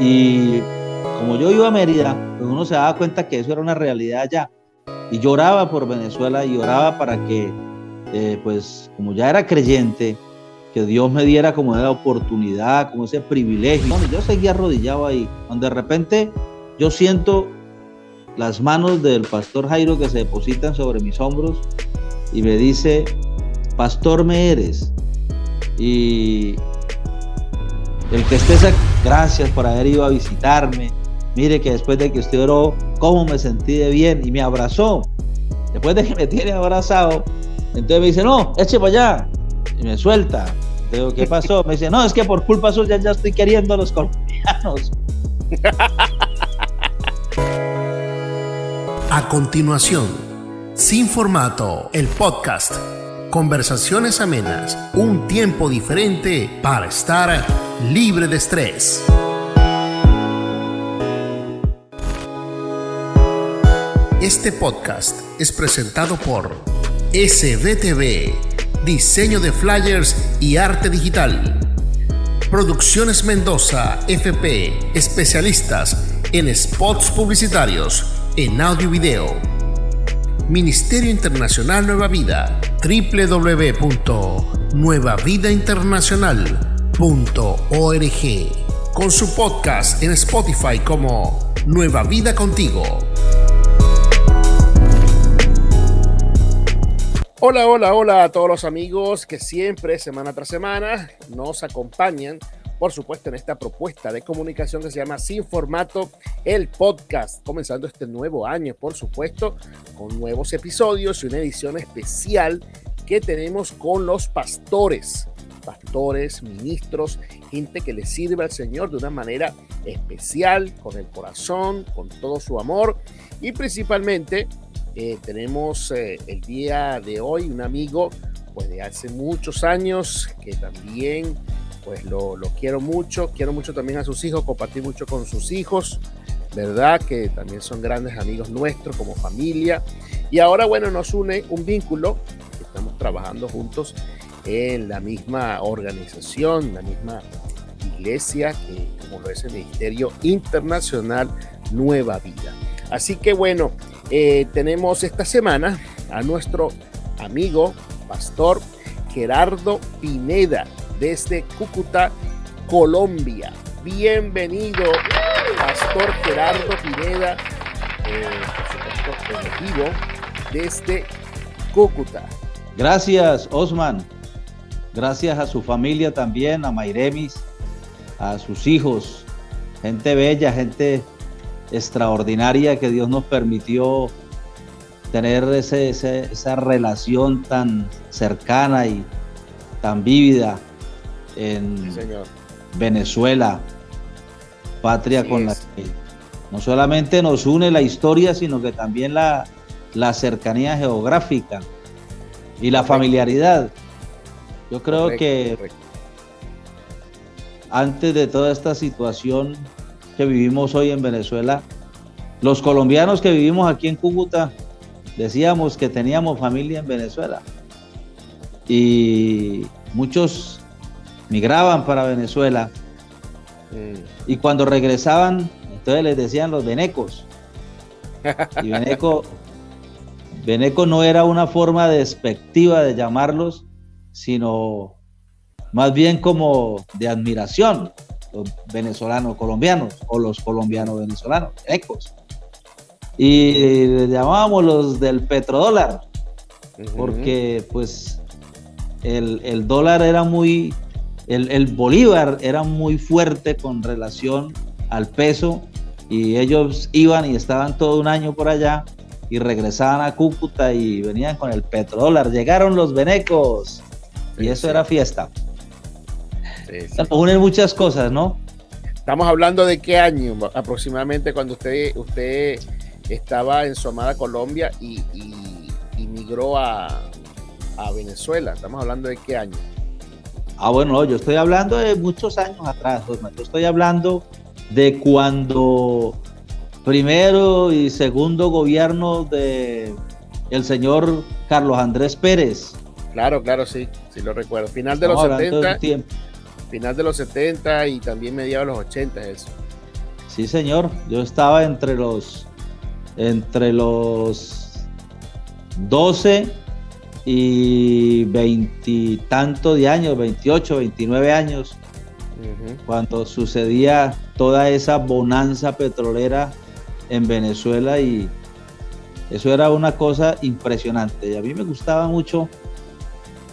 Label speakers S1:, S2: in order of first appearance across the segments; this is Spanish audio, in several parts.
S1: Y como yo iba a Mérida, pues uno se daba cuenta que eso era una realidad allá. Y lloraba por Venezuela y oraba para que, eh, pues como ya era creyente, que Dios me diera como la oportunidad, como ese privilegio. yo seguía arrodillado ahí, cuando de repente yo siento las manos del pastor Jairo que se depositan sobre mis hombros y me dice, pastor me eres. Y el que estés aquí, gracias por haber ido a visitarme. Mire que después de que usted oró, cómo me sentí de bien y me abrazó. Después de que me tiene abrazado, entonces me dice, no, eche para allá. Y me suelta. Digo, ¿qué pasó? Me dice, no, es que por culpa suya ya estoy queriendo a los colombianos.
S2: A continuación, Sin Formato, el podcast. Conversaciones amenas, un tiempo diferente para estar libre de estrés. Este podcast es presentado por SBTV, diseño de flyers y arte digital. Producciones Mendoza, FP, especialistas en spots publicitarios, en audio y video. Ministerio Internacional Nueva Vida, www.nuevavidainternacional.org, con su podcast en Spotify como Nueva Vida Contigo. Hola, hola, hola a todos los amigos que siempre, semana tras semana, nos acompañan por supuesto, en esta propuesta de comunicación que se llama Sin Formato, el podcast, comenzando este nuevo año, por supuesto, con nuevos episodios y una edición especial que tenemos con los pastores, pastores, ministros, gente que le sirve al Señor de una manera especial, con el corazón, con todo su amor y principalmente eh, tenemos eh, el día de hoy un amigo pues de hace muchos años que también pues lo, quiero mucho, quiero mucho también a sus hijos, compartir mucho con sus hijos, ¿verdad? Que también son grandes amigos nuestros como familia. Y ahora, bueno, nos une un vínculo, estamos trabajando juntos en la misma organización, la misma iglesia, que como lo es el Ministerio Internacional Nueva Vida. Así que bueno, eh, tenemos esta semana a nuestro amigo, pastor Gerardo Pineda, desde Cúcuta, Colombia. Bienvenido, Pastor Gerardo Pineda, eh, desde Cúcuta.
S1: Gracias, Osman. Gracias a su familia también, a Mairemis, a sus hijos, gente bella, gente extraordinaria que Dios nos permitió tener esa relación tan cercana y tan vívida en Venezuela, patria con la que no solamente nos une la historia, sino que también la, la cercanía geográfica y la familiaridad. Yo creo que antes de toda esta situación que vivimos hoy en Venezuela, los colombianos que vivimos aquí en Cúcuta decíamos que teníamos familia en Venezuela. Y muchos migraban para Venezuela y cuando regresaban, entonces les decían los venecos. Y veneco, veneco no era una forma despectiva de llamarlos, sino más bien como de admiración, los venezolanos colombianos o los colombianos venezolanos, venecos. Y les llamábamos los del petrodólar, porque pues el, el dólar era muy, el, Bolívar era muy fuerte con relación al peso y ellos iban y estaban todo un año por allá y regresaban a Cúcuta y venían con el petrodólar. Llegaron los venecos y eso era fiesta. Unen muchas cosas, ¿no?
S2: Estamos hablando de qué año aproximadamente cuando usted, usted estaba en su amada Colombia y, y, migró a, a Venezuela. Estamos hablando de qué año.
S1: Ah, bueno, yo estoy hablando de muchos años atrás, yo estoy hablando de cuando primero y segundo gobierno de el señor Carlos Andrés Pérez.
S2: Claro, claro, sí, sí lo recuerdo. Final de los 70. Final de los 70 y también mediados de los 80 eso.
S1: Sí, señor. Yo estaba entre los entre los 12 y veintitantos de años, 28, 29 años, cuando sucedía toda esa bonanza petrolera en Venezuela y eso era una cosa impresionante. Y a mí me gustaba mucho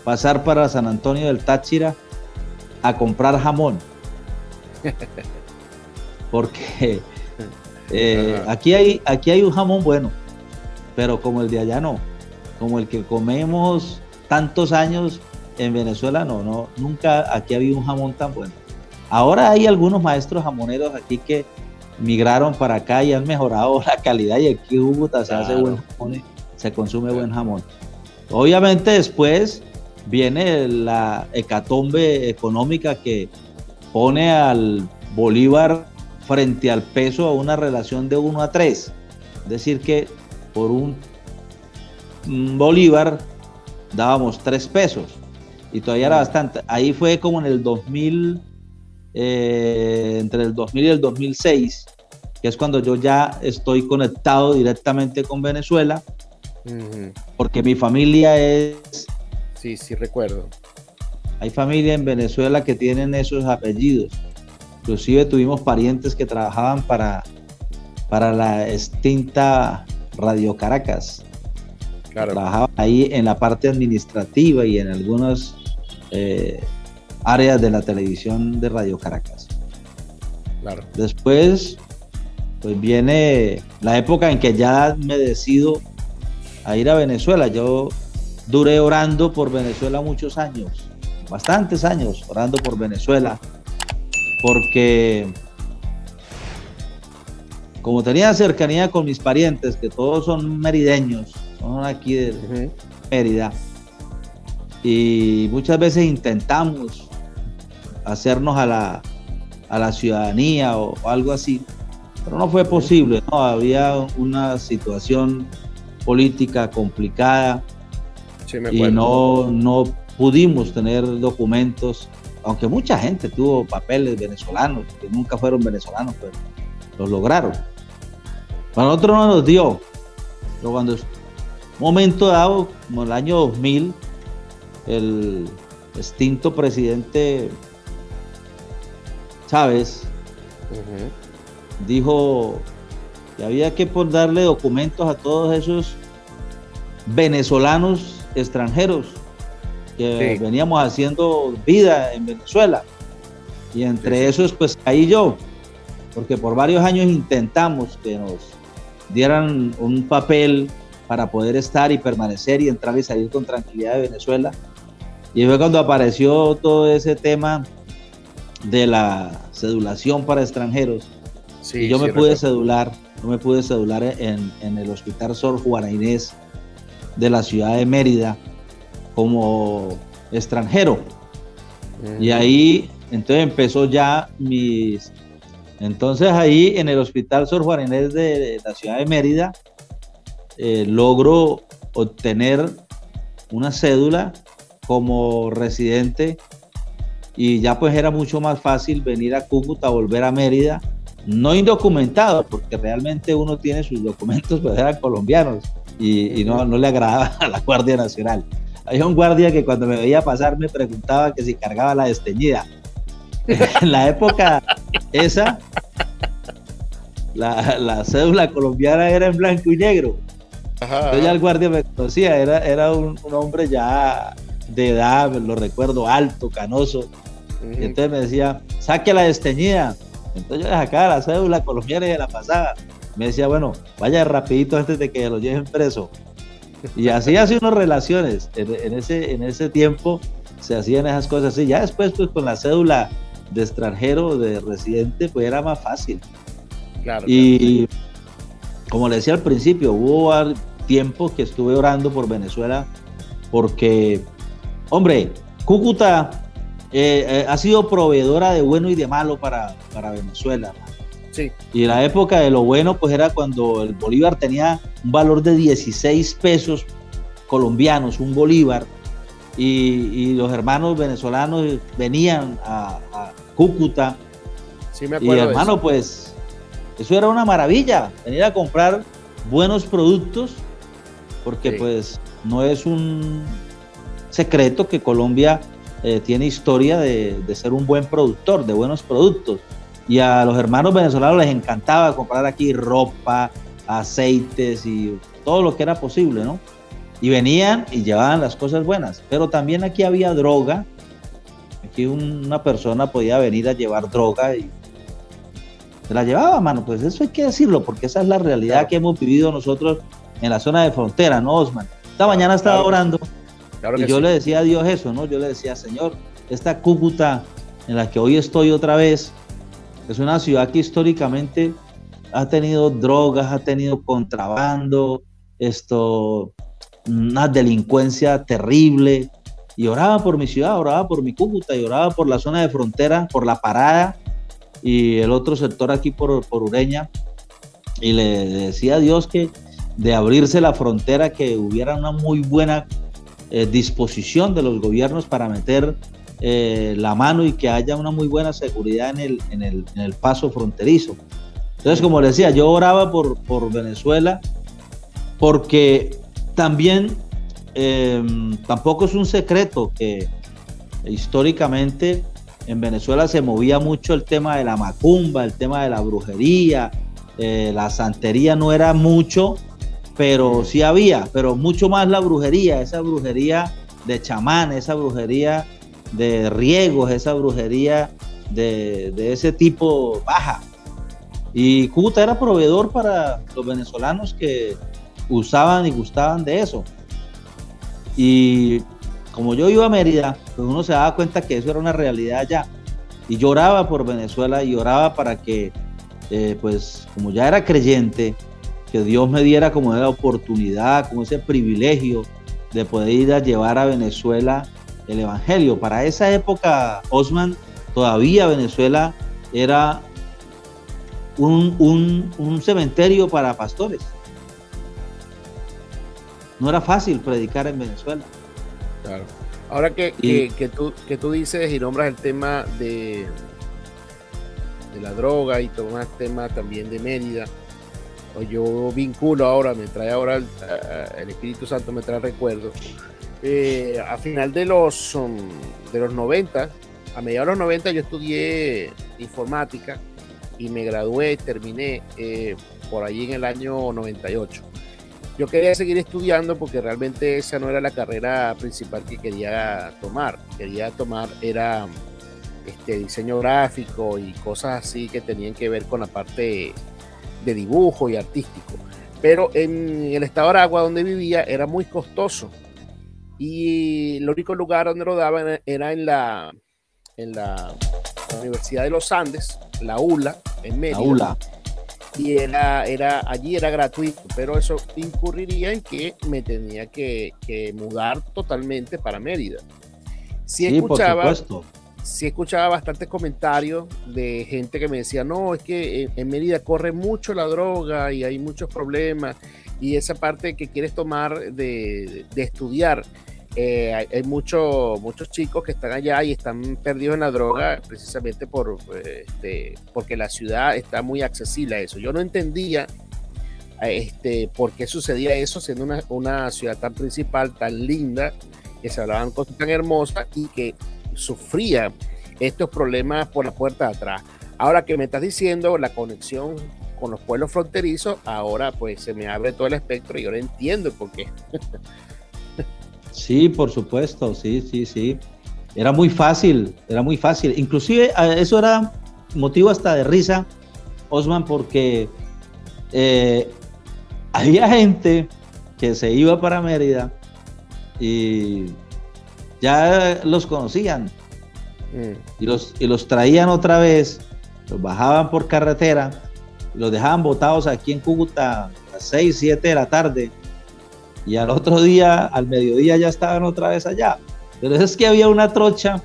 S1: pasar para San Antonio del Táchira a comprar jamón. Porque eh, aquí, hay, aquí hay un jamón bueno, pero como el de allá no. Como el que comemos tantos años en Venezuela, no, no, nunca aquí había un jamón tan bueno. Ahora hay algunos maestros jamoneros aquí que migraron para acá y han mejorado la calidad y aquí en se hace buen jamón, se consume buen jamón. Obviamente después viene la hecatombe económica que pone al Bolívar frente al peso a una relación de 1 a 3. Es decir, que por un Bolívar dábamos 3 pesos y todavía era bastante. Ahí fue como en el 2000, eh, entre el 2000 y el 2006, que es cuando yo ya estoy conectado directamente con Venezuela, porque mi familia es
S2: Sí, sí recuerdo.
S1: Hay familia en Venezuela que tienen esos apellidos. Inclusive tuvimos parientes que trabajaban para, para la extinta Radio Caracas. Claro. Trabajaban ahí en la parte administrativa y en algunas eh, áreas de la televisión de Radio Caracas. Claro. Después, pues viene la época en que ya me decido a ir a Venezuela. Yo duré orando por Venezuela muchos años, bastantes años orando por Venezuela, porque como tenía cercanía con mis parientes, que todos son merideños, son aquí de Mérida, y muchas veces intentamos hacernos a la, a la ciudadanía o, algo así, pero no fue posible, ¿no? había una situación política complicada y no, no pudimos tener documentos, aunque mucha gente tuvo papeles venezolanos, que nunca fueron venezolanos, pero los lograron. Para nosotros no nos dio, pero cuando un momento dado, como el año 2000, el extinto presidente Chávez dijo que había que darle documentos a todos esos venezolanos extranjeros que veníamos haciendo vida en Venezuela. Y entre esos, pues ahí yo, porque por varios años intentamos que nos dieran un papel para poder estar y permanecer y entrar y salir con tranquilidad de Venezuela. Y fue cuando apareció todo ese tema de la cedulación para extranjeros. y yo me pude cedular, yo me pude cedular en, en el Hospital Sor Juana Inés de la ciudad de Mérida como extranjero. Y ahí, entonces empezó ya mis... Entonces ahí en el Hospital Sor Juan Inés de la ciudad de Mérida, eh, logro obtener una cédula como residente y ya pues era mucho más fácil venir a Cúcuta, volver a Mérida, no indocumentado, porque realmente uno tiene sus documentos, pues eran colombianos, y, no, no le agradaba a la Guardia Nacional. Había un guardia que cuando me veía pasar me preguntaba que si cargaba la desteñida. en la época esa, la, cédula colombiana era en blanco y negro. Entonces ya el guardia me conocía, era, era un, hombre ya de edad, lo recuerdo, alto, canoso. Y entonces me decía, saque la desteñida. Entonces yo le sacaba la cédula colombiana y se la pasaba me decía, bueno, vaya rapidito antes de que lo lleven preso. Y así hace unas relaciones. En, ese, en ese tiempo se hacían esas cosas así. Ya después, pues con la cédula de extranjero, de residente, pues era más fácil. Claro, y como le decía al principio, hubo tiempo que estuve orando por Venezuela porque, hombre, Cúcuta eh, eh, ha sido proveedora de bueno y de malo para, para Venezuela. Y la época de lo bueno, pues era cuando el bolívar tenía un valor de 16 pesos colombianos, un bolívar, y, los hermanos venezolanos venían a, Cúcuta. Sí, me acuerdo. Y hermano, pues eso era una maravilla, venir a comprar buenos productos, porque pues no es un secreto que Colombia eh, tiene historia de, ser un buen productor, de buenos productos. Y a los hermanos venezolanos les encantaba comprar aquí ropa, aceites y todo lo que era posible, ¿no? Y venían y llevaban las cosas buenas. Pero también aquí había droga. Aquí una persona podía venir a llevar droga y se la llevaba, mano. Pues eso hay que decirlo, porque esa es la realidad que hemos vivido nosotros en la zona de frontera, ¿no, Osman? Esta mañana estaba orando y yo le decía a Dios eso, ¿no? Yo le decía, Señor, esta Cúcuta en la que hoy estoy otra vez, es una ciudad que históricamente ha tenido drogas, ha tenido contrabando, esto, una delincuencia terrible. Y oraba por mi ciudad, oraba por mi Cúcuta y oraba por la zona de frontera, por la parada y el otro sector aquí por, por Ureña. Y le decía a Dios que de abrirse la frontera, que hubiera una muy buena eh, disposición de los gobiernos para meter eh, la mano y que haya una muy buena seguridad en el, en el, en el paso fronterizo. Entonces, como les decía, yo oraba por, por Venezuela porque también em, tampoco es un secreto que históricamente en Venezuela se movía mucho el tema de la macumba, el tema de la brujería, eh, la santería no era mucho, pero sí había, pero mucho más la brujería, esa brujería de chamán, esa brujería de riegos, esa brujería de, ese tipo baja. Y Cúcuta era proveedor para los venezolanos que usaban y gustaban de eso. Y como yo iba a Mérida, pues uno se daba cuenta que eso era una realidad ya. Y lloraba por Venezuela y lloraba para que, eh, pues como ya era creyente, que Dios me diera como la oportunidad, como ese privilegio de poder ir a llevar a Venezuela el Evangelio. Para esa época, Osman, todavía Venezuela era un, un, cementerio para pastores. No era fácil predicar en Venezuela.
S2: Claro. Ahora que, que, tú, que tú dices y nombras el tema de, de la droga y tomas tema también de Mérida, o yo vinculo ahora, me trae ahora el, Espíritu Santo, me trae recuerdo. Eh, a final de los, um, de los 90, a mediados de los 90 yo estudié informática y me gradué, terminé eh, por allí en el año 98. Yo quería seguir estudiando porque realmente esa no era la carrera principal que quería tomar. Quería tomar era este diseño gráfico y cosas así que tenían que ver con la parte de dibujo y artístico. Pero en el estado de Aragua donde vivía era muy costoso. Y el único lugar donde lo daban era en la, en la Universidad de los Andes, la ULA, en Mérida. Y era, era, allí era gratuito, pero eso incurriría en que me tenía que, mudar totalmente para Mérida. Si sí, escuchaba, por supuesto sí escuchaba bastantes comentarios de gente que me decía, no, es que en, Mérida corre mucho la droga y hay muchos problemas y esa parte que quieres tomar de, estudiar. Eh, hay, muchos muchos chicos que están allá y están perdidos en la droga precisamente por, este, porque la ciudad está muy accesible a eso. Yo no entendía este, por qué sucedía eso siendo una, una ciudad tan principal, tan linda, que se hablaban cosas tan hermosas y que sufría estos problemas por la puerta de atrás. Ahora que me estás diciendo la conexión con los pueblos fronterizos, ahora pues se me abre todo el espectro y ahora entiendo por qué.
S1: sí, por supuesto, sí, sí, sí. Era muy fácil, era muy fácil. Inclusive eso era motivo hasta de risa, Osman, porque eh, había gente que se iba para Mérida y ya los conocían mm. y, los, y los traían otra vez, los bajaban por carretera, los dejaban botados aquí en Cúcuta a las 6, 7 de la tarde y al otro día, al mediodía ya estaban otra vez allá. Pero es que había una trocha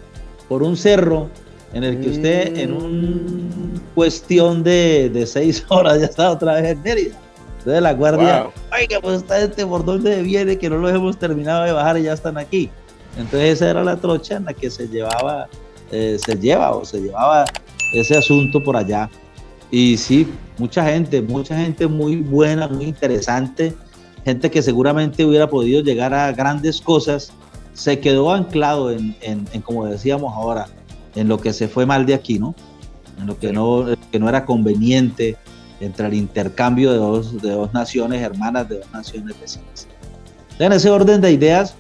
S1: por un cerro en el que usted en un cuestión de, de seis horas ya estaba otra vez en Mérida. Entonces la guardia, ay que pues está este por dónde viene, que no lo hemos terminado de bajar y ya están aquí. Entonces esa era la trocha en la que se llevaba, eh, se lleva o se llevaba ese asunto por allá. Y sí, mucha gente, mucha gente muy buena, muy interesante, gente que seguramente hubiera podido llegar a grandes cosas, se quedó anclado en, en, como decíamos ahora, en lo que se fue mal de aquí, ¿no? En lo que no, que no era conveniente entre el intercambio de dos, de dos naciones hermanas, de dos naciones vecinas. En ese orden de ideas,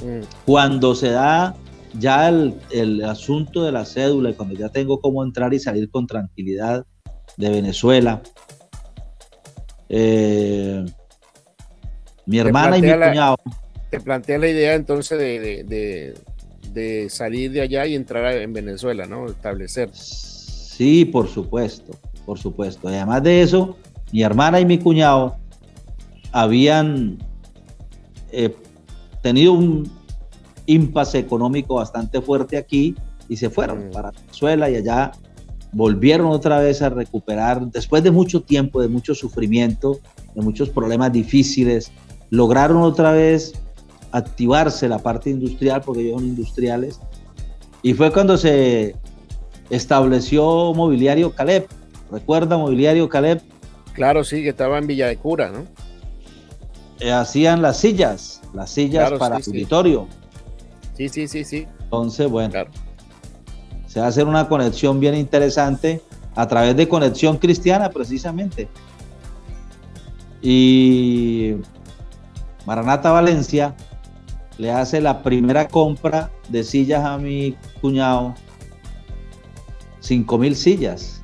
S1: mm. cuando se da ya el, el, asunto de la cédula y cuando ya tengo cómo entrar y salir con tranquilidad de Venezuela, eh, mi hermana y mi cuñado.
S2: Te plantea la idea entonces de, de, de, salir de allá y entrar en Venezuela, ¿no? Establecer.
S1: Sí, por supuesto, por supuesto. además de eso, mi hermana y mi cuñado habían eh, tenido un impasse económico bastante fuerte aquí y se fueron mm. para Venezuela y allá volvieron otra vez a recuperar, después de mucho tiempo, de mucho sufrimiento, de muchos problemas difíciles, lograron otra vez activarse la parte industrial, porque ellos son industriales, y fue cuando se estableció Mobiliario Caleb. ¿Recuerda Mobiliario Caleb?
S2: Claro, sí, que estaba en Villa de Cura, ¿no?
S1: Eh, hacían las sillas, las sillas para sí, auditorio.
S2: Sí. sí, sí, sí,
S1: Entonces, bueno, se va a hacer una conexión bien interesante a través de conexión cristiana, precisamente. Y Maranata Valencia le hace la primera compra de sillas a mi cuñado, 5 mil sillas.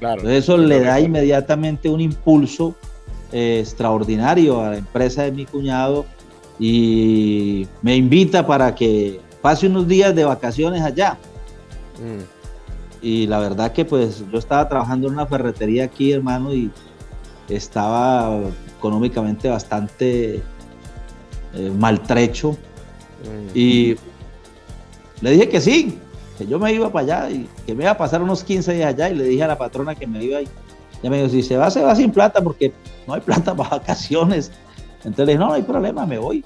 S1: Claro. eso le da inmediatamente un impulso eh, extraordinario a la empresa de mi cuñado y me invita para que pase unos días de vacaciones allá. Mm. Y la verdad que pues yo estaba trabajando en una ferretería aquí, hermano, y estaba económicamente bastante eh, maltrecho. Mm. Y le dije que sí, que yo me iba para allá y que me iba a pasar unos 15 días allá y le dije a la patrona que me iba y ya me dijo, si se va, se va sin plata porque no hay plata para vacaciones. Entonces le dije, no, no hay problema, me voy.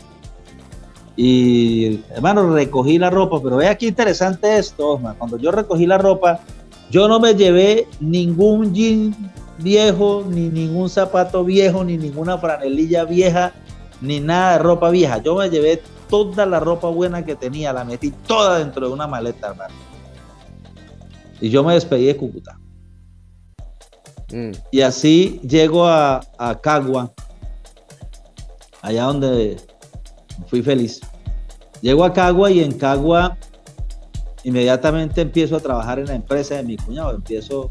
S1: Y hermano, recogí la ropa, pero ve aquí interesante esto, cuando yo recogí la ropa, yo no me llevé ningún jean viejo, ni ningún zapato viejo, ni ninguna franelilla vieja, ni nada de ropa vieja. Yo me llevé toda la ropa buena que tenía, la metí toda dentro de una maleta, hermano. Y yo me despedí de Cúcuta. Mm. Y así llego a, Cagua, allá donde fui feliz. Llego a Cagua y en Cagua inmediatamente empiezo a trabajar en la empresa de mi cuñado, empiezo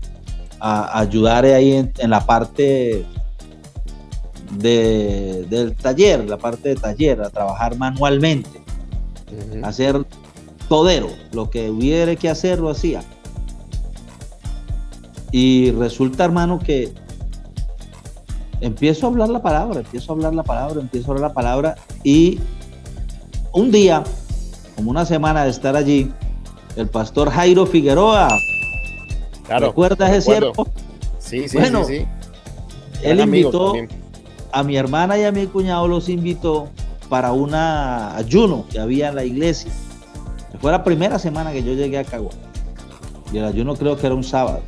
S1: a, ayudar ahí en, la parte del taller, la parte de taller, a trabajar manualmente, hacer todero, lo que hubiera que hacer lo hacía. Y resulta, hermano, que empiezo a hablar la palabra, empiezo a hablar la palabra, empiezo a hablar la palabra y un día, como una semana de estar allí, el pastor Jairo Figueroa, ¿recuerdas ese cierto?
S2: Sí, sí, bueno, sí,
S1: Él invitó a mi hermana y a mi cuñado, los invitó para un ayuno que había en la iglesia. Fue la primera semana que yo llegué a Cagua. Y el ayuno creo que era un sábado.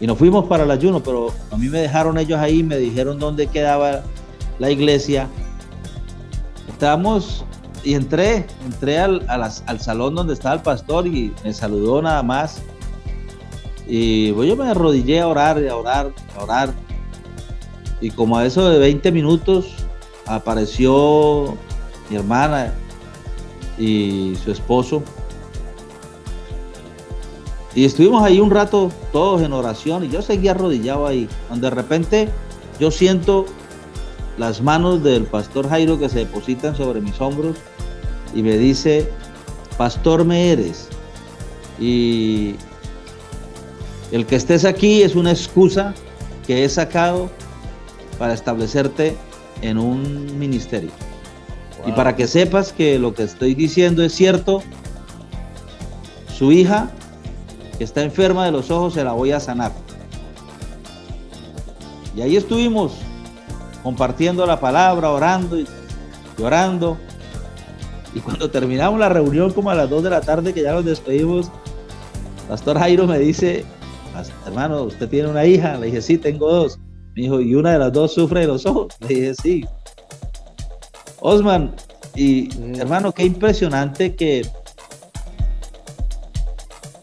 S1: Y nos fuimos para el ayuno, pero a mí me dejaron ellos ahí, me dijeron dónde quedaba la iglesia. Estábamos y entré, entré al, al, salón donde estaba el pastor y me saludó nada más. Y pues, yo me arrodillé a orar, a orar, a orar. Y como a eso de 20 minutos apareció mi hermana y su esposo y estuvimos ahí un rato todos en oración y yo seguía arrodillado ahí. Cuando de repente yo siento las manos del pastor Jairo que se depositan sobre mis hombros y me dice, pastor me eres. Y el que estés aquí es una excusa que he sacado para establecerte en un ministerio. Y para que sepas que lo que estoy diciendo es cierto, su hija que está enferma de los ojos, se la voy a sanar. Y ahí estuvimos compartiendo la palabra, orando y llorando. Y cuando terminamos la reunión, como a las 2 de la tarde, que ya nos despedimos, Pastor Jairo me dice, hermano, ¿usted tiene una hija? Le dije, sí, tengo dos. Me dijo, ¿y una de las dos sufre de los ojos? Le dije, sí. Osman, y mm. hermano, qué impresionante que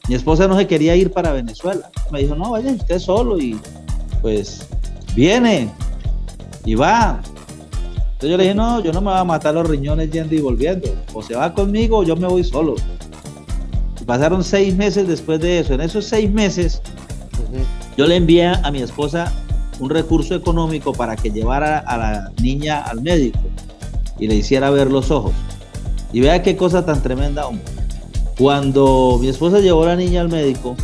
S1: mi esposa no se quería ir para Venezuela. Me dijo, no, vaya usted solo y pues viene y va. Entonces yo le dije, no, yo no me voy a matar los riñones yendo y volviendo. O se va conmigo o yo me voy solo. pasaron seis meses después de eso. En esos seis meses, yo le envié a mi esposa un recurso económico para que llevara a la niña al médico y le hiciera ver los ojos. Y vea qué cosa tan tremenda, hombre. Cuando mi esposa llevó a la niña al médico,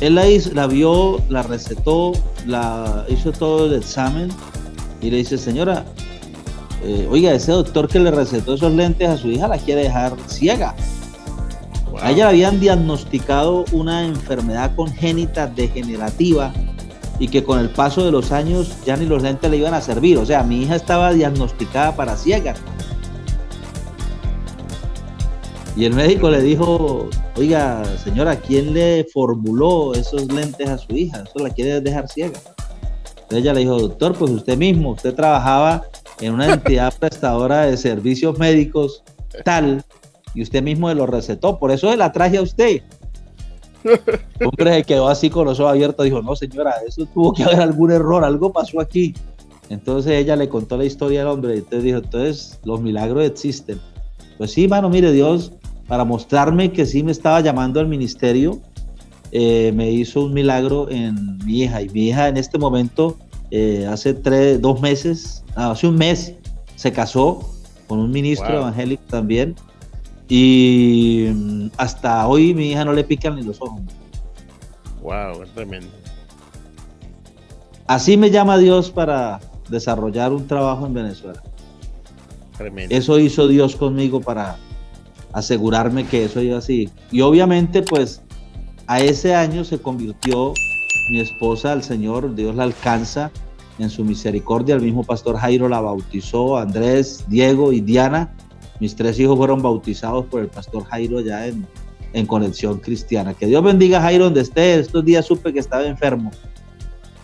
S1: él la, hizo, la vio, la recetó, la hizo todo el examen y le dice, señora, eh, oiga, ese doctor que le recetó esos lentes a su hija la quiere dejar ciega. A ella le habían diagnosticado una enfermedad congénita degenerativa y que con el paso de los años ya ni los lentes le iban a servir. O sea, mi hija estaba diagnosticada para ciega. Y el médico le dijo, oiga, señora, ¿quién le formuló esos lentes a su hija? Eso la quiere dejar ciega. Entonces ella le dijo, doctor, pues usted mismo, usted trabajaba en una entidad prestadora de servicios médicos tal, y usted mismo lo recetó, por eso se la traje a usted. El hombre se quedó así con los ojos abiertos, dijo, no señora, eso tuvo que haber algún error, algo pasó aquí. Entonces ella le contó la historia del hombre y entonces dijo, entonces los milagros existen. Pues sí, mano, mire, Dios, para mostrarme que sí me estaba llamando al ministerio, eh, me hizo un milagro en mi hija. Y mi hija en este momento, eh, hace tres, dos meses, hace un mes, se casó con un ministro evangélico también. Y mm, hasta hoy mi hija no le pican ni los ojos.
S2: Wow, es tremendo.
S1: Así me llama Dios para desarrollar un trabajo en Venezuela. Tremendo. Eso hizo Dios conmigo para asegurarme que eso iba así. Y obviamente, pues, a ese año se convirtió mi esposa al Señor, Dios la alcanza en su misericordia. El mismo pastor Jairo la bautizó, Andrés, Diego y Diana mis tres hijos fueron bautizados por el pastor Jairo ya en, en Conexión Cristiana. Que Dios bendiga a Jairo donde esté. Estos días supe que estaba enfermo.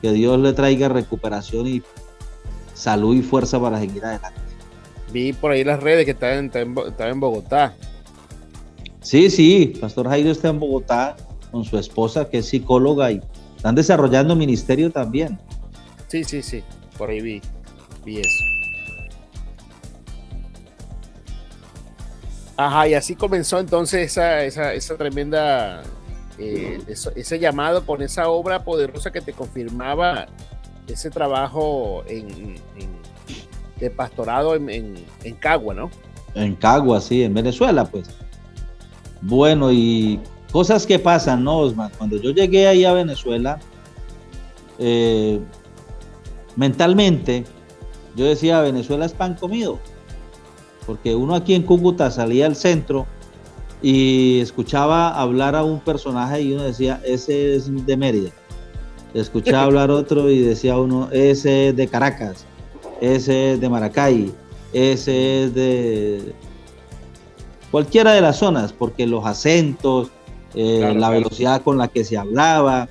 S1: Que Dios le traiga recuperación y salud y fuerza para seguir adelante.
S2: Vi por ahí las redes que estaba en, estaba en Bogotá.
S1: Sí, sí, Pastor Jairo está en Bogotá con su esposa que es psicóloga y están desarrollando ministerio también.
S2: Sí, sí, sí, por ahí vi, vi eso. Ajá, y así comenzó entonces esa, esa, esa tremenda, eh, ese llamado con esa obra poderosa que te confirmaba ese trabajo en, de pastorado en, en, Cagua, ¿no?
S1: En Cagua, sí, en Venezuela, pues. Bueno, y cosas que pasan, ¿no, Osman? Cuando yo llegué ahí a Venezuela, eh, mentalmente, yo decía, Venezuela es pan comido porque uno aquí en Cúcuta salía al centro y escuchaba hablar a un personaje y uno decía, ese es de Mérida. Escuchaba hablar otro y decía uno, ese es de Caracas, ese es de Maracay, ese es de cualquiera de las zonas, porque los acentos, eh, la velocidad con la que se hablaba,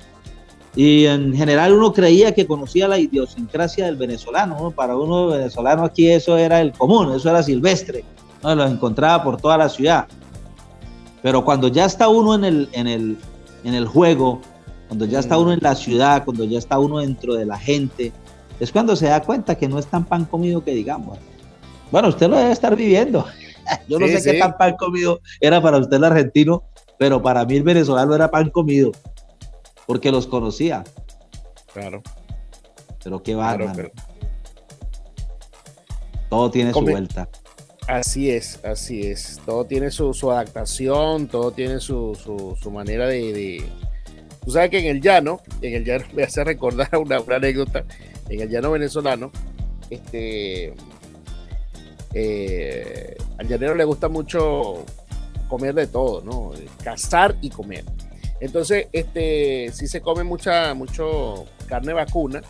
S1: y en general uno creía que conocía la idiosincrasia del venezolano. Para uno venezolano aquí eso era el común, eso era silvestre. ¿no? Los encontraba por toda la ciudad. Pero cuando ya está uno en el, en el, en el juego, cuando ya está uno en la ciudad, cuando ya está uno dentro de la gente, es cuando se da cuenta que no es tan pan comido que digamos. Bueno, usted lo debe estar viviendo. Yo no sé qué tan pan comido era para usted el argentino, pero para mí el venezolano era pan comido porque los conocía.
S2: Claro.
S1: Pero qué va, Todo tiene su vuelta.
S2: Así es, así es. Todo tiene su, adaptación, todo tiene su, manera de, Tú sabes que en el llano, en el llano me hace recordar una, anécdota, en el llano venezolano, este, eh, al llanero le gusta mucho comer de todo, ¿no? Cazar y comer. Entonces, este, sí se come mucha mucho carne vacuna,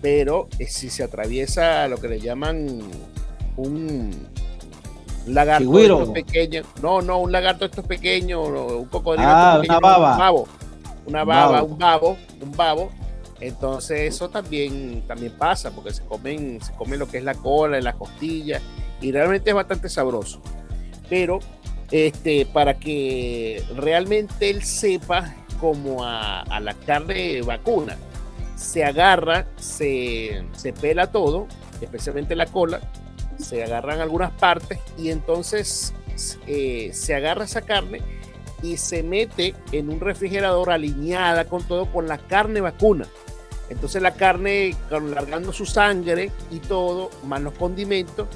S2: pero eh, si se atraviesa lo que le llaman un, lagarto de estos pequeños. No, no, un lagarto estos pequeños, un cocodrilo.
S1: Ah, una baba. Un babo.
S2: Una baba, un babo, un babo. Entonces eso también, también pasa, porque se comen, se comen lo que es la cola y la costilla, y realmente es bastante sabroso. Pero este, para que realmente él sepa como a, la carne vacuna, se agarra, se, se pela todo, especialmente la cola, se agarran algunas partes y entonces eh, se agarra esa carne y se mete en un refrigerador alineada con todo con la carne vacuna. Entonces la carne, largando su sangre y todo, más los condimentos,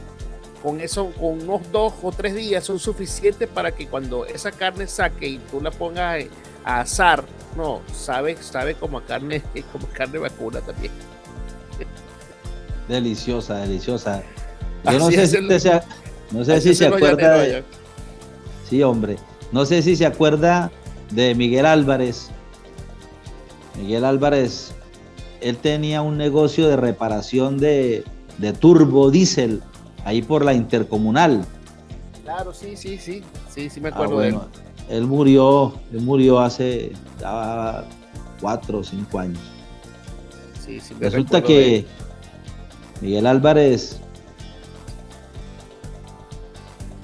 S2: con eso, con unos dos o tres días son suficientes para que cuando esa carne saque y tú la pongas a asar, no, sabe, sabe como a carne, como carne vacuna también.
S1: Deliciosa, deliciosa. Yo no sé, si, se, no sé si se acuerda de, Sí, hombre. No sé si se acuerda de Miguel Álvarez. Miguel Álvarez, él tenía un negocio de reparación de, de turbo diésel ahí por la intercomunal.
S2: Claro, sí, sí, sí, sí, sí me ah, acuerdo de él.
S1: Él murió, él murió hace cuatro o cinco años. Sí, sí, Resulta que Miguel Álvarez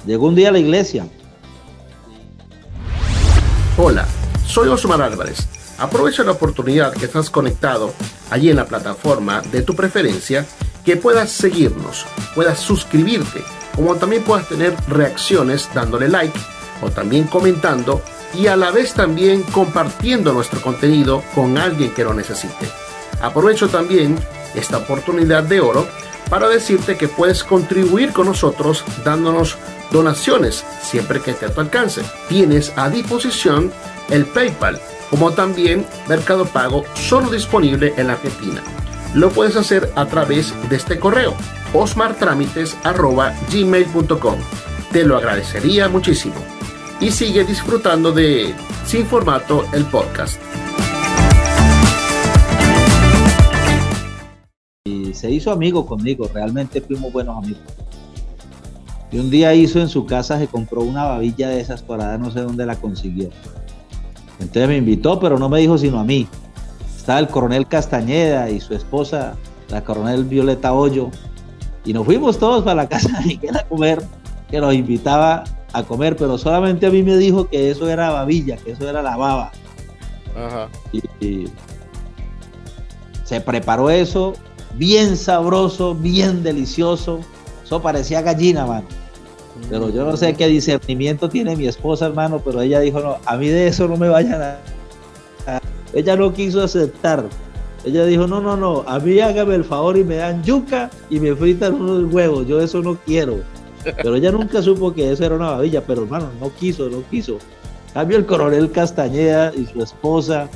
S1: llegó un día a la iglesia.
S3: Hola, soy Osmar Álvarez. Aprovecha la oportunidad que estás conectado allí en la plataforma de tu preferencia que puedas seguirnos, puedas suscribirte, como también puedas tener reacciones dándole like o también comentando y a la vez también compartiendo nuestro contenido con alguien que lo necesite. Aprovecho también esta oportunidad de oro para decirte que puedes contribuir con nosotros dándonos donaciones siempre que esté a tu alcance. Tienes a disposición el PayPal como también Mercado Pago solo disponible en la Argentina lo puedes hacer a través de este correo osmartramites.gmail.com. Te lo agradecería muchísimo. Y sigue disfrutando de Sin Formato, el podcast.
S1: Y se hizo amigo conmigo, realmente fuimos buenos amigos. Y un día hizo en su casa, se compró una babilla de esas paradas, no sé dónde la consiguió. Entonces me invitó, pero no me dijo sino a mí estaba el coronel Castañeda y su esposa, la coronel Violeta Hoyo, y nos fuimos todos para la casa de Miguel a comer, que nos invitaba a comer, pero solamente a mí me dijo que eso era babilla, que eso era la baba. Y, se preparó eso, bien sabroso, bien delicioso. Eso parecía gallina, mano. Pero yo no sé qué discernimiento tiene mi esposa, hermano, pero ella dijo, no, a mí de eso no me vayan a ella no quiso aceptar. Ella dijo, no, no, no, a mí hágame el favor y me dan yuca y me fritan unos huevos, yo eso no quiero. Pero ella nunca supo que eso era una babilla, pero hermano, no quiso, no quiso. Cambio el coronel Castañeda y su esposa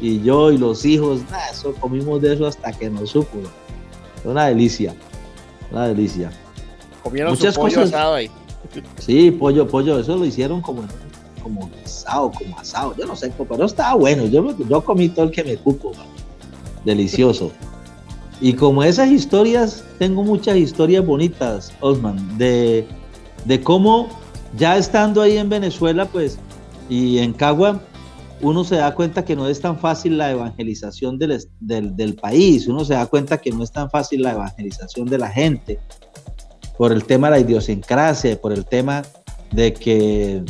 S1: y yo y los hijos, eso comimos de eso hasta que nos supo. Una delicia, una delicia.
S2: Comieron Muchas su pollo asado ahí.
S1: Sí, pollo, pollo, eso lo hicieron como como como asado, yo no sé, pero estaba bueno, yo, yo comí todo el que me cupo, delicioso. Y como esas historias, tengo muchas historias bonitas, Osman, de, de cómo ya estando ahí en Venezuela, pues, y en Cagua, uno se da cuenta que no es tan fácil la evangelización del, del, del, país, uno se da cuenta que no es tan fácil la evangelización de la gente, por el tema de la idiosincrasia, por el tema de que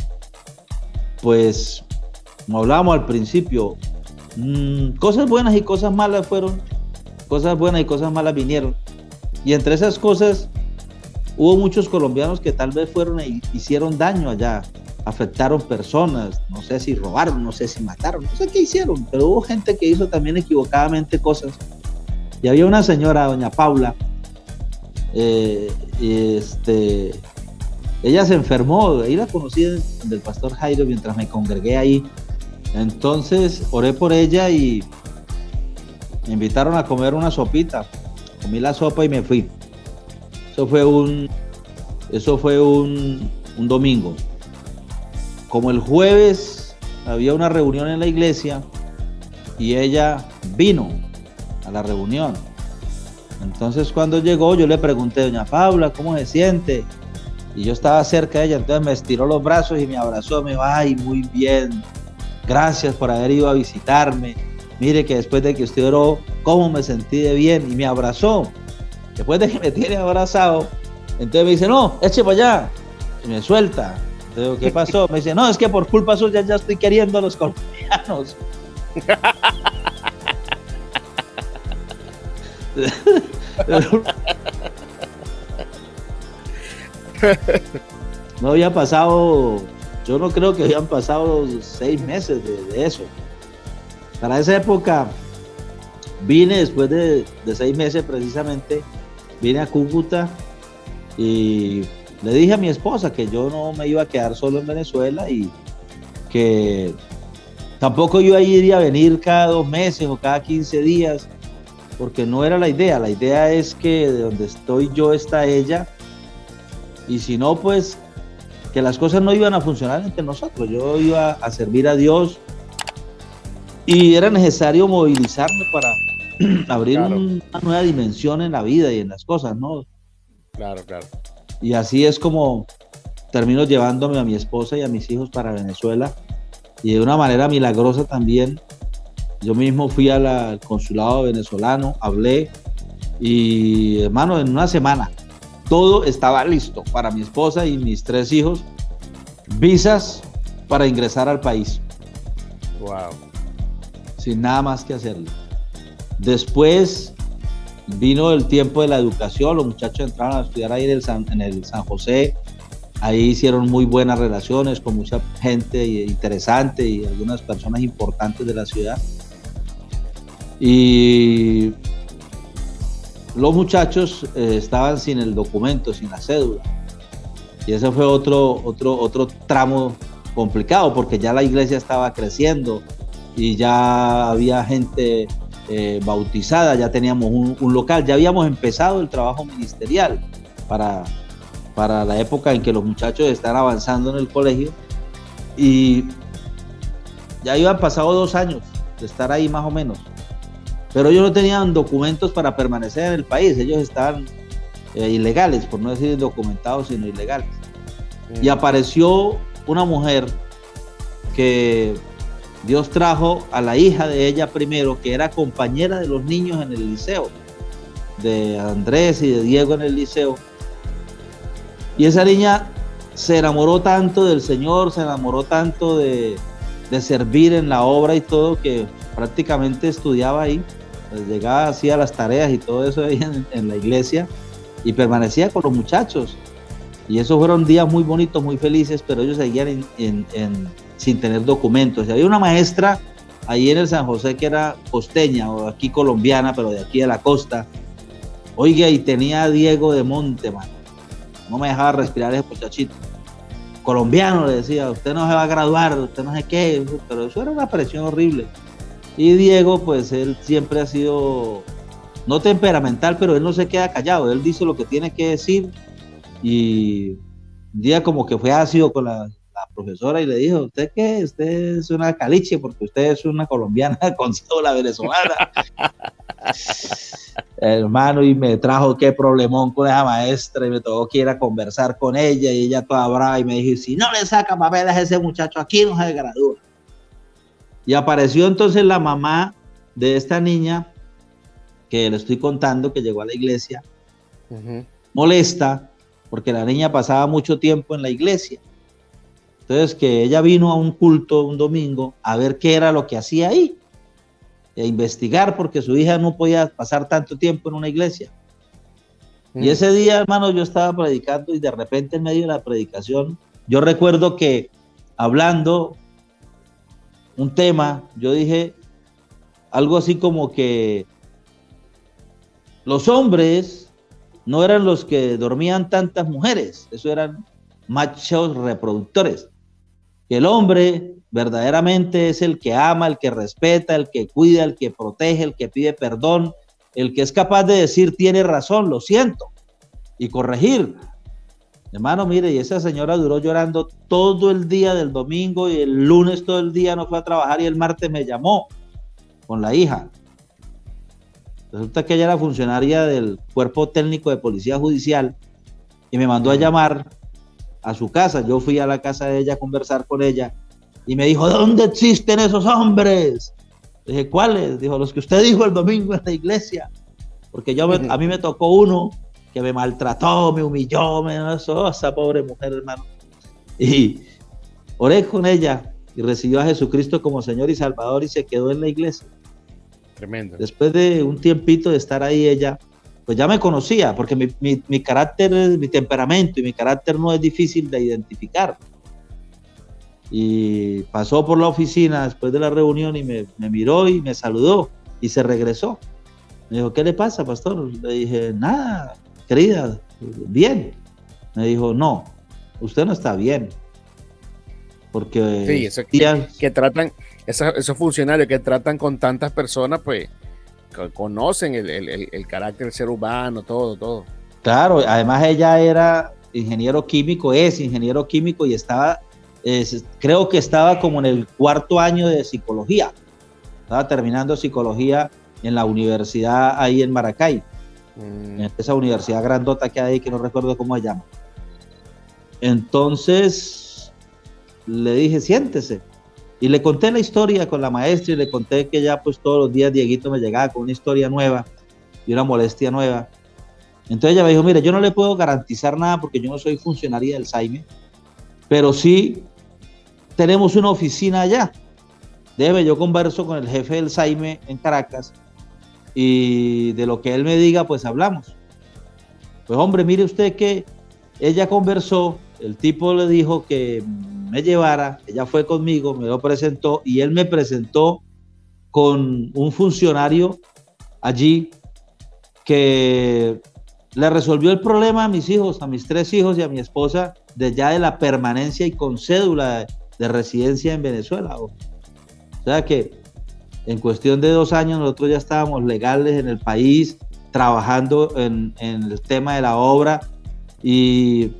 S1: pues, como hablábamos al principio, mm, cosas buenas y cosas malas fueron, cosas buenas y cosas malas vinieron. Y entre esas cosas, hubo muchos colombianos que tal vez fueron e hicieron daño allá, afectaron personas, no sé si robaron, no sé si mataron, no sé qué hicieron, pero hubo gente que hizo también equivocadamente cosas. Y había una señora, doña Paula, eh, este, ella se enfermó, ahí la conocí del pastor Jairo mientras me congregué ahí. Entonces oré por ella y me invitaron a comer una sopita. Comí la sopa y me fui. Eso fue un, eso fue un, un domingo. Como el jueves había una reunión en la iglesia y ella vino a la reunión. Entonces cuando llegó yo le pregunté, doña Paula, ¿cómo se siente? Y yo estaba cerca de ella, entonces me estiró los brazos y me abrazó, me dijo, ay, muy bien, gracias por haber ido a visitarme. Mire que después de que usted oró, cómo me sentí de bien y me abrazó. Después de que me tiene abrazado, entonces me dice, no, eche para allá. Y me suelta. Entonces, ¿qué pasó? Me dice, no, es que por culpa suya ya estoy queriendo a los colombianos. no había pasado, yo no creo que habían pasado seis meses de, eso. Para esa época vine después de, de, seis meses precisamente, vine a Cúcuta y le dije a mi esposa que yo no me iba a quedar solo en Venezuela y que tampoco yo iría a venir cada dos meses o cada 15 días, porque no era la idea. La idea es que de donde estoy yo está ella y si no, pues que las cosas no iban a funcionar entre nosotros. Yo iba a servir a Dios y era necesario movilizarme para abrir una nueva dimensión en la vida y en las cosas, ¿no?
S2: Claro, claro.
S1: Y así es como termino llevándome a mi esposa y a mis hijos para Venezuela. Y de una manera milagrosa también. Yo mismo fui al consulado venezolano, hablé y hermano, en una semana todo estaba listo para mi esposa y mis tres hijos. Visas para ingresar al país.
S2: Wow.
S1: Sin nada más que hacerlo. Después vino el tiempo de la educación, los muchachos entraron a estudiar ahí en el San, en el San José, ahí hicieron muy buenas relaciones con mucha gente interesante y algunas personas importantes de la ciudad. Y los muchachos eh, estaban sin el documento, sin la cédula. Y ese fue otro, otro, otro tramo complicado porque ya la iglesia estaba creciendo y ya había gente eh, bautizada, ya teníamos un, local, ya habíamos empezado el trabajo ministerial para, para la época en que los muchachos están avanzando en el colegio y ya iban pasado dos años de estar ahí más o menos pero ellos no tenían documentos para permanecer en el país, ellos estaban eh, ilegales, por no decir documentados, sino ilegales. Y mm. apareció una mujer que Dios trajo a la hija de ella primero, que era compañera de los niños en el liceo, de Andrés y de Diego en el liceo. Y esa niña se enamoró tanto del Señor, se enamoró tanto de, de servir en la obra y todo, que prácticamente estudiaba ahí pues, llegaba, hacía las tareas y todo eso ahí en, la iglesia y permanecía con los muchachos. Y esos fueron días muy bonitos, muy felices, pero ellos seguían sin tener documentos. Y había una maestra ahí en el San José que era costeña o aquí colombiana, pero de aquí de la costa. Oiga, y tenía a Diego de Monte, No me dejaba respirar ese muchachito. Colombiano, le decía, usted no se va a graduar, usted no sé qué, pero eso era una presión horrible. Y Diego, pues él siempre ha sido, no temperamental, pero él no se queda callado, él dice lo que tiene que decir. Y un día como que fue ácido con la, profesora y le dijo, ¿usted qué? Usted es una caliche porque usted es una colombiana con la venezolana. Hermano, y me trajo qué problemón con esa maestra y me tocó que ir conversar con ella y ella toda brava y me dijo, si no le saca papeles a ese muchacho aquí no se gradúa. Y apareció entonces la mamá de esta niña que le estoy contando, que llegó a la iglesia, molesta, porque la niña pasaba mucho tiempo en la iglesia. Entonces que ella vino a un culto un domingo a ver qué era lo que hacía ahí, a investigar, porque su hija no podía pasar tanto tiempo en una iglesia. Y ese día, hermano, yo estaba predicando y de repente en medio de la predicación, yo recuerdo que hablando un tema, yo dije algo así como que los hombres no eran los que dormían tantas mujeres, eso eran machos reproductores. El hombre verdaderamente es el que ama, el que respeta, el que cuida, el que protege, el que pide perdón, el que es capaz de decir tiene razón, lo siento, y corregir. Hermano, mire, y esa señora duró llorando todo el día del domingo y el lunes todo el día no fue a trabajar y el martes me llamó con la hija. Resulta que ella era funcionaria del cuerpo técnico de policía judicial y me mandó a llamar a su casa. Yo fui a la casa de ella a conversar con ella y me dijo, ¿dónde existen esos hombres? dije, ¿cuáles? Dijo, los que usted dijo el domingo en la iglesia. Porque yo a mí me tocó uno que me maltrató, me humilló, me eso, esa pobre mujer, hermano. Y oré con ella y recibió a Jesucristo como Señor y Salvador y se quedó en la iglesia.
S2: Tremendo.
S1: Después de un tiempito de estar ahí, ella, pues ya me conocía, porque mi, mi, mi carácter, mi temperamento y mi carácter no es difícil de identificar. Y pasó por la oficina después de la reunión y me, me miró y me saludó y se regresó. Me dijo, ¿qué le pasa, pastor? Le dije, nada, querida, bien. Me dijo, no, usted no está bien. Porque
S2: sí, eso, que, que, tratan, esos, funcionarios que tratan con tantas personas, pues conocen el, el, el, carácter del ser humano, todo, todo.
S1: Claro, además ella era ingeniero químico, es ingeniero químico y estaba, creo que estaba como en el cuarto año de psicología. Estaba terminando psicología en la universidad ahí en Maracay. Mm. Esa universidad grandota que hay que no recuerdo cómo se llama. Entonces le dije, siéntese. Y le conté la historia con la maestra y le conté que ya pues todos los días Dieguito me llegaba con una historia nueva y una molestia nueva. Entonces ella me dijo, mire, yo no le puedo garantizar nada porque yo no soy funcionaria del SAIME, pero sí tenemos una oficina allá. Debe, yo converso con el jefe del SAIME en Caracas y de lo que él me diga, pues hablamos. Pues hombre, mire usted que ella conversó, el tipo le dijo que me llevara, ella fue conmigo, me lo presentó y él me presentó con un funcionario allí que le resolvió el problema a mis hijos, a mis tres hijos y a mi esposa, de ya de la permanencia y con cédula de, residencia en Venezuela. O sea que en cuestión de dos años nosotros ya estábamos legales en el país, trabajando en, el tema de la obra y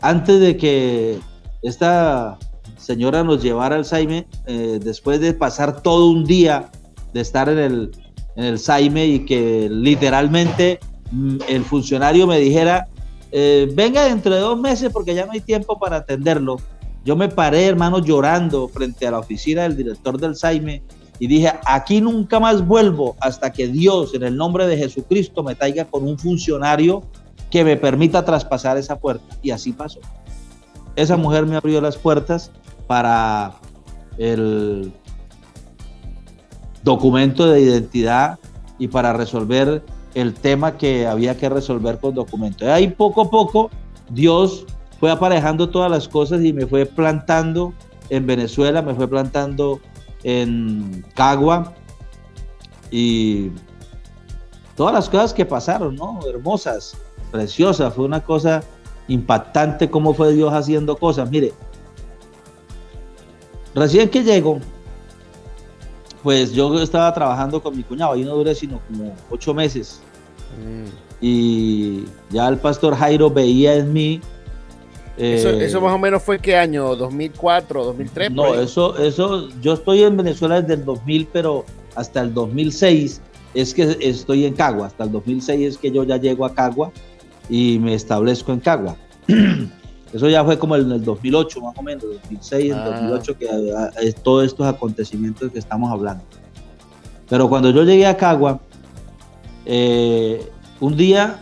S1: antes de que esta señora nos llevara al Saime, eh, después de pasar todo un día de estar en el, en el Saime y que literalmente mm, el funcionario me dijera, eh, venga dentro de dos meses porque ya no hay tiempo para atenderlo. Yo me paré, hermano, llorando frente a la oficina del director del Saime y dije, aquí nunca más vuelvo hasta que Dios, en el nombre de Jesucristo, me traiga con un funcionario que me permita traspasar esa puerta. Y así pasó esa mujer me abrió las puertas para el documento de identidad y para resolver el tema que había que resolver con documento. Ahí poco a poco Dios fue aparejando todas las cosas y me fue plantando en Venezuela, me fue plantando en Cagua y todas las cosas que pasaron, ¿no? Hermosas, preciosas, fue una cosa impactante cómo fue Dios haciendo cosas. Mire, recién que llego, pues yo estaba trabajando con mi cuñado, ahí no duré sino como ocho meses. Mm. Y ya el pastor Jairo veía en mí.
S2: Eso, eh, más o menos fue qué año, 2004, 2003.
S1: No, eso, eso, yo estoy en Venezuela desde el 2000, pero hasta el 2006 es que estoy en Cagua, hasta el 2006 es que yo ya llego a Cagua y me establezco en Cagua. Eso ya fue como en el 2008, más o menos, 2006, ah. 2008, que ah, todos estos acontecimientos que estamos hablando. Pero cuando yo llegué a Cagua, eh, un día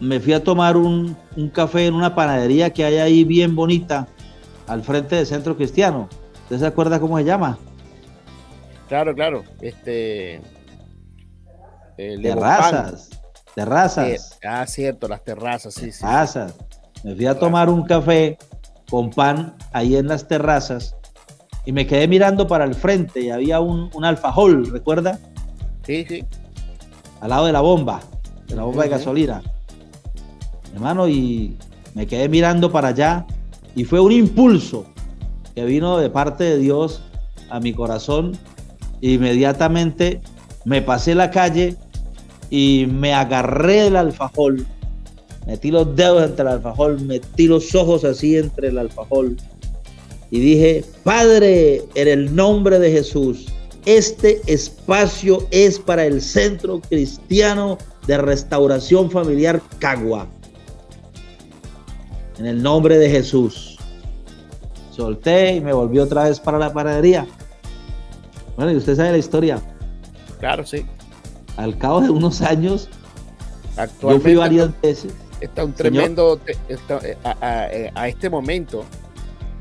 S1: me fui a tomar un, un, café en una panadería que hay ahí bien bonita, al frente del Centro Cristiano. ¿Usted se acuerda cómo se llama?
S2: Claro, claro. Este.
S1: Terrazas. Terrazas.
S2: ah, cierto, las terrazas, sí, sí.
S1: Terrazas. Me fui a tomar un café con pan ahí en las terrazas y me quedé mirando para el frente y había un, un alfajol, ¿recuerda?
S2: Sí, sí.
S1: Al lado de la bomba, de la bomba de gasolina. Hermano, y me quedé mirando para allá y fue un impulso que vino de parte de Dios a mi corazón. Inmediatamente me pasé la calle y me agarré del alfajol, metí los dedos entre el alfajol, metí los ojos así entre el alfajol y dije, Padre, en el nombre de Jesús, este espacio es para el Centro Cristiano de Restauración Familiar Cagua. En el nombre de Jesús. Solté y me volví otra vez para la panadería. Bueno, y usted sabe la historia.
S2: Claro, sí.
S1: Al cabo de unos años,
S2: Actualmente,
S1: yo fui varias veces.
S2: Está un tremendo, está, eh, a, a, eh, a, este momento,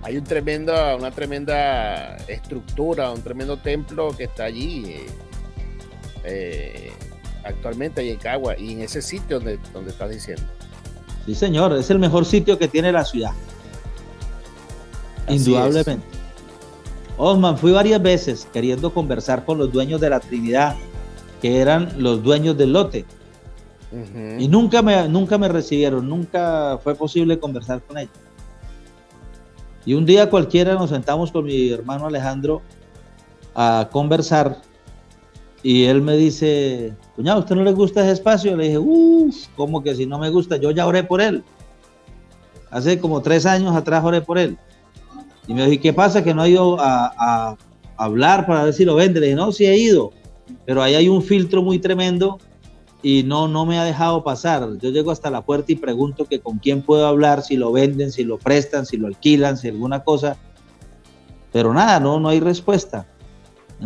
S2: hay un tremendo, una tremenda estructura, un tremendo templo que está allí eh, eh, actualmente ahí en Cagua y en ese sitio donde, donde estás diciendo.
S1: Sí, señor, es el mejor sitio que tiene la ciudad. Así Indudablemente. Es. Osman, fui varias veces queriendo conversar con los dueños de la Trinidad, que eran los dueños del lote. Uh -huh. Y nunca me, nunca me recibieron, nunca fue posible conversar con ellos. Y un día cualquiera nos sentamos con mi hermano Alejandro a conversar y él me dice, cuñado, ¿usted no le gusta ese espacio? Le dije, uff, ¿cómo que si no me gusta? Yo ya oré por él. Hace como tres años atrás oré por él. Y me dijo, ¿qué pasa? Que no ha ido a, a, hablar para ver si lo vende. Le dije, no, sí he ido, pero ahí hay un filtro muy tremendo y no, no me ha dejado pasar. Yo llego hasta la puerta y pregunto que con quién puedo hablar, si lo venden, si lo prestan, si lo alquilan, si alguna cosa. Pero nada, no, no hay respuesta.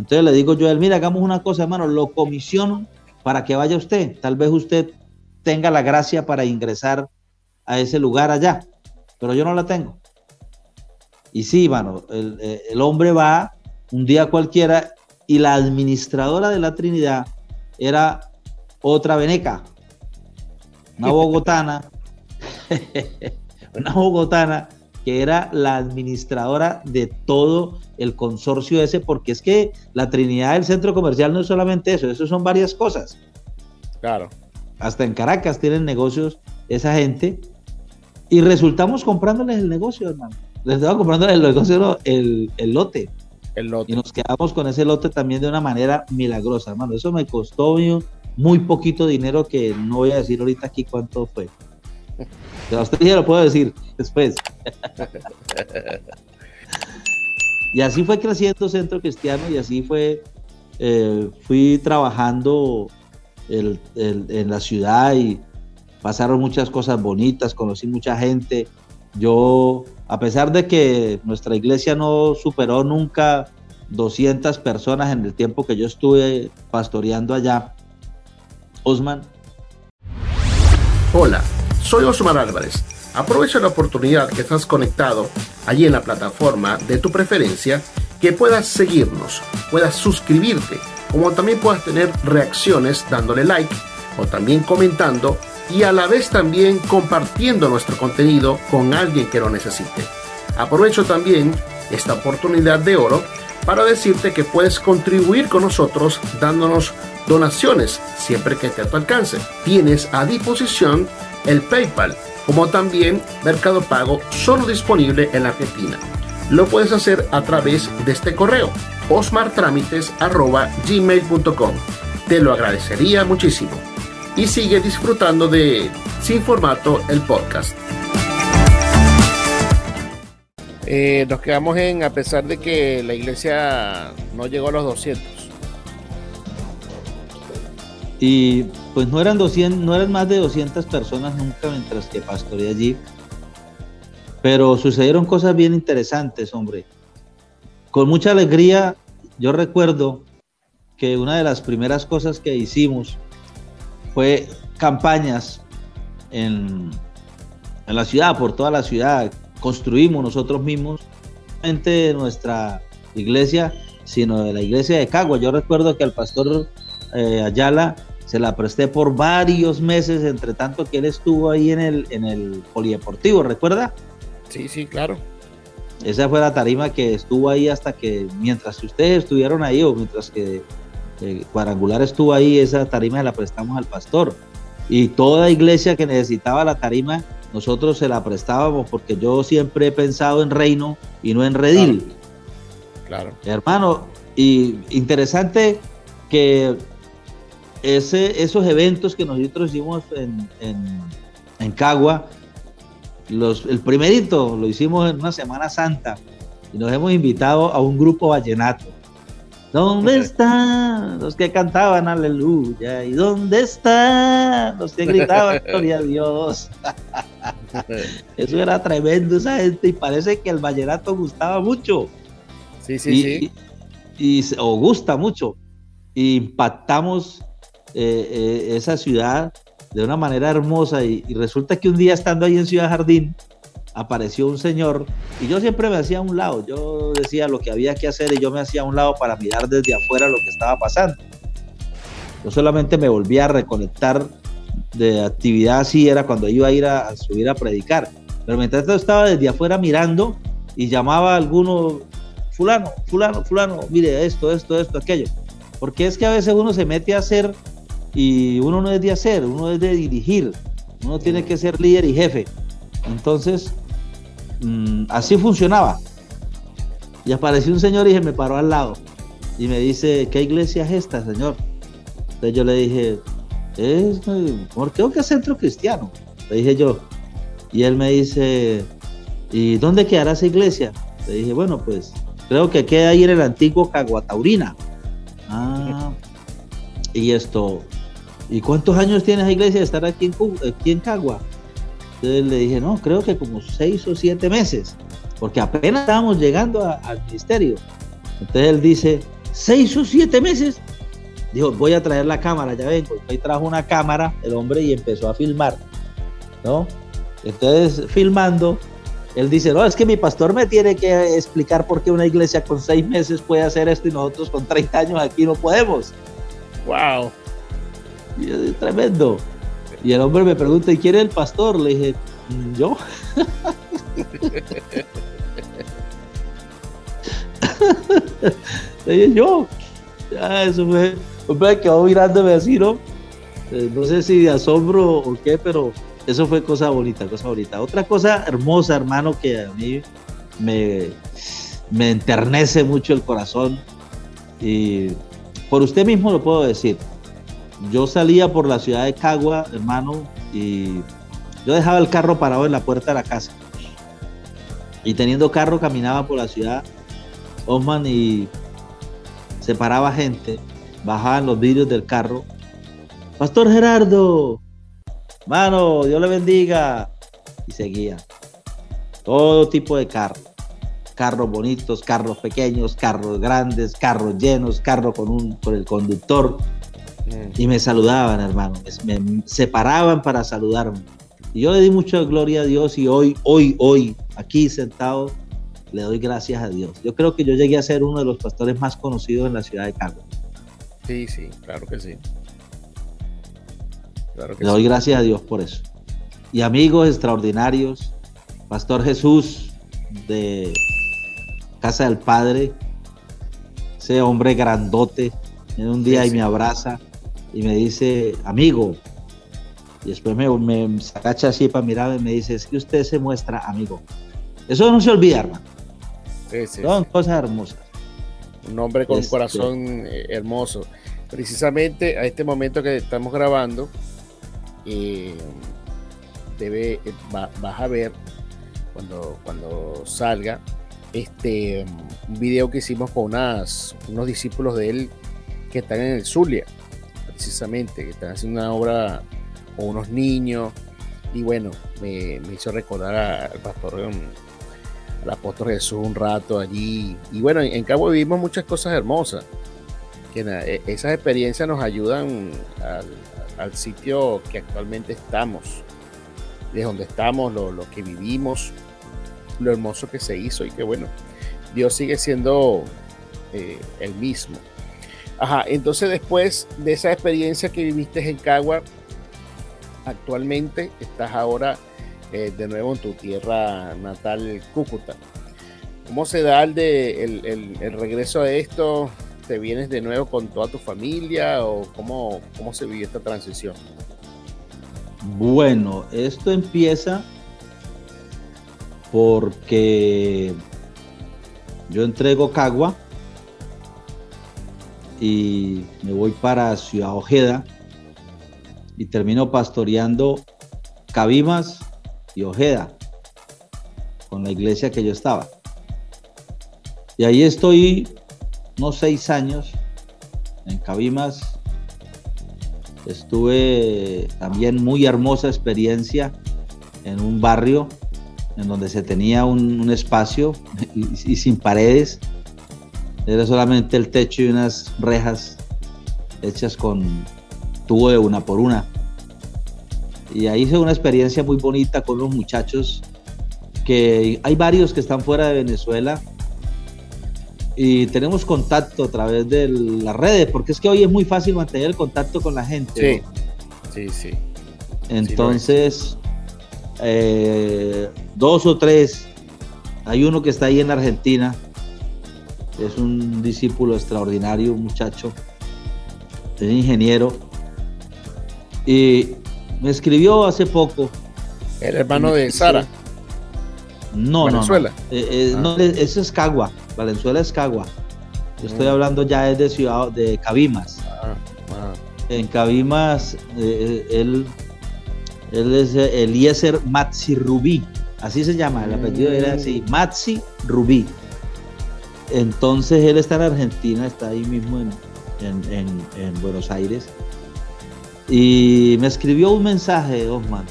S1: Entonces le digo yo a él, mira, hagamos una cosa, hermano, lo comisiono para que vaya usted. Tal vez usted tenga la gracia para ingresar a ese lugar allá, pero yo no la tengo. Y sí, mano, el, el hombre va un día cualquiera y la administradora de la Trinidad era otra veneca, una bogotana, una bogotana que era la administradora de todo el consorcio ese, porque es que la Trinidad del centro comercial no es solamente eso, eso son varias cosas.
S2: Claro.
S1: Hasta en Caracas tienen negocios esa gente y resultamos comprándoles el negocio, hermano. Les estaba comprando el negocio, el, el lote.
S2: El lote.
S1: Y nos quedamos con ese lote también de una manera milagrosa, hermano. Eso me costó muy poquito dinero que no voy a decir ahorita aquí cuánto fue. A usted ya lo puedo decir después. y así fue creciendo Centro Cristiano y así fue, eh, fui trabajando en la ciudad y pasaron muchas cosas bonitas, conocí mucha gente. Yo, a pesar de que nuestra iglesia no superó nunca 200 personas en el tiempo que yo estuve pastoreando allá, Osman.
S3: Hola, soy Osmar Álvarez. Aprovecha la oportunidad que estás conectado allí en la plataforma de tu preferencia, que puedas seguirnos, puedas suscribirte, como también puedas tener reacciones dándole like o también comentando y a la vez también compartiendo nuestro contenido con alguien que lo necesite. Aprovecho también esta oportunidad de oro para decirte que puedes contribuir con nosotros dándonos donaciones siempre que esté a tu alcance. Tienes a disposición el PayPal como también Mercado Pago solo disponible en la Argentina. Lo puedes hacer a través de este correo osmartramites.gmail.com Te lo agradecería muchísimo. Y sigue disfrutando de Sin Formato el podcast.
S2: Eh, nos quedamos en, a pesar de que la iglesia no llegó a los 200.
S1: Y pues no eran 200, no eran más de 200 personas nunca mientras que pastoreé allí. Pero sucedieron cosas bien interesantes, hombre. Con mucha alegría, yo recuerdo que una de las primeras cosas que hicimos fue campañas en, en la ciudad, por toda la ciudad. Construimos nosotros mismos, no de nuestra iglesia, sino de la iglesia de Cagua. Yo recuerdo que al pastor eh, Ayala se la presté por varios meses, entre tanto que él estuvo ahí en el, en el polideportivo, ¿recuerda?
S2: Sí, sí, claro.
S1: Esa fue la tarima que estuvo ahí hasta que, mientras ustedes estuvieron ahí o mientras que eh, Cuadrangular estuvo ahí, esa tarima se la prestamos al pastor. Y toda iglesia que necesitaba la tarima, nosotros se la prestábamos porque yo siempre he pensado en reino y no en redil.
S2: Claro. claro.
S1: Hermano, y interesante que ese, esos eventos que nosotros hicimos en, en, en Cagua, los, el primerito lo hicimos en una Semana Santa y nos hemos invitado a un grupo vallenato. ¿Dónde están los que cantaban aleluya? ¿Y dónde están los que gritaban gloria a Dios? Eso era tremendo esa gente y parece que el vallenato gustaba mucho.
S2: Sí, sí, sí.
S1: Y, o gusta mucho. Y impactamos eh, eh, esa ciudad de una manera hermosa y, resulta que un día estando ahí en Ciudad Jardín apareció un señor y yo siempre me hacía a un lado, yo decía lo que había que hacer y yo me hacía a un lado para mirar desde afuera lo que estaba pasando. Yo solamente me volvía a reconectar de actividad así, era cuando iba a ir a, subir a predicar. Pero mientras tanto estaba desde afuera mirando y llamaba a alguno, fulano, fulano, fulano, mire esto, esto, esto, aquello. Porque es que a veces uno se mete a hacer y uno no es de hacer, uno es de dirigir, uno tiene que ser líder y jefe. Entonces, mm, así funcionaba. Y apareció un señor y se me paró al lado y me dice, ¿qué iglesia es esta, señor? Entonces yo le dije, es, ¿por qué que es centro cristiano? Le dije yo. Y él me dice, ¿y dónde quedará esa iglesia? Le dije, bueno, pues creo que queda ahí en el antiguo Caguataurina. Ah, y esto, ¿y cuántos años tiene esa iglesia de estar aquí en, aquí Cagua? Entonces le dije, no, creo que como seis o siete meses, porque apenas estábamos llegando al ministerio. Entonces él dice, ¿seis o siete meses? Dijo, voy a traer la cámara, ya vengo. Ahí trajo una cámara el hombre y empezó a filmar, ¿no? Entonces, filmando, él dice, no, es que mi pastor me tiene que explicar por qué una iglesia con seis meses puede hacer esto y nosotros con 30 años aquí no podemos.
S2: Wow.
S1: Y tremendo. Y el hombre me pregunta, ¿y quién es el pastor? Le dije, yo. Le dije, yo. Ya, eso fue. Hombre, quedó mirándome así, ¿no? Eh, no sé si de asombro o qué, pero eso fue cosa bonita, cosa bonita. Otra cosa hermosa, hermano, que a mí me, me enternece mucho el corazón. Y por usted mismo lo puedo decir yo salía por la ciudad de Cagua, hermano, y yo dejaba el carro parado en la puerta de la casa. Y teniendo carro caminaba por la ciudad, Osman, y se paraba gente, bajaban los vidrios del carro. Pastor Gerardo, mano, Dios le bendiga. Y seguía. Todo tipo de carros. Carros bonitos, carros pequeños, carros grandes, carros llenos, carros con, un, con el conductor y me saludaban, hermano. Me separaban para saludarme. Y yo le di mucha gloria a Dios y hoy, hoy, hoy, aquí sentado, le doy gracias a Dios. Yo creo que yo llegué a ser uno de los pastores más conocidos en la ciudad de Carlos.
S2: Sí, sí, claro que sí.
S1: le doy gracias a Dios por eso. Y amigos extraordinarios, Pastor Jesús de Casa del Padre, ese hombre grandote, en un día y me abraza y me dice, amigo. Y después me, me agacha así para mirar y me dice, es que usted se muestra amigo. Eso no se olvida, hermano. Son cosas hermosas.
S2: Un hombre con un este, corazón eh, hermoso. Precisamente a este momento que estamos grabando, eh, debe, eh, vas a ver cuando, cuando salga este un video que hicimos con unas, unos discípulos de él que están en el Zulia precisamente, que están haciendo una obra con unos niños. Y bueno, me, hizo recordar al pastor, um, al apóstol Jesús un rato allí. Y bueno, en, Cabo vivimos muchas cosas hermosas. Que e, esas experiencias nos ayudan al, sitio que actualmente estamos, de donde estamos, lo, que vivimos, lo hermoso que se hizo y que bueno, Dios sigue siendo eh, el mismo. Ajá, entonces después de esa experiencia que viviste en Cagua, actualmente estás ahora eh, de nuevo en tu tierra natal, Cúcuta. ¿Cómo se da el, regreso a esto? ¿Te vienes de nuevo con toda tu familia o cómo, cómo se vive esta transición?
S1: Bueno, esto empieza porque yo entrego Cagua y me voy para Ciudad Ojeda y termino pastoreando Cabimas y Ojeda con la iglesia que yo estaba. Y ahí estoy unos seis años en Cabimas. Estuve también muy hermosa experiencia en un barrio en donde se tenía un, espacio y, sin paredes. Era solamente el techo y unas rejas hechas con tubo de una por una. Y ahí hice una experiencia muy bonita con los muchachos, que hay varios que están fuera de Venezuela y tenemos contacto a través de las redes, porque es que hoy es muy fácil mantener el contacto con la gente.
S2: Sí, sí, sí.
S1: Entonces, eh, dos o tres. Hay uno que está ahí en Argentina, es un discípulo extraordinario, un muchacho, es ingeniero, y me escribió hace poco.
S2: El hermano de Sara.
S1: No, Venezuela. Eh, eh, no. Ah. eso es Cagua, Valenzuela es Cagua. Yo estoy mm. hablando ya es de ciudad de Cabimas. Ah, ah. En Cabimas, él él es eh, Eliezer Matzi Rubí, así se llama, el apellido era así, mm. Matzi Rubí. Entonces él está en Argentina, está ahí mismo en, Buenos Aires. Y me escribió un mensaje, Osman.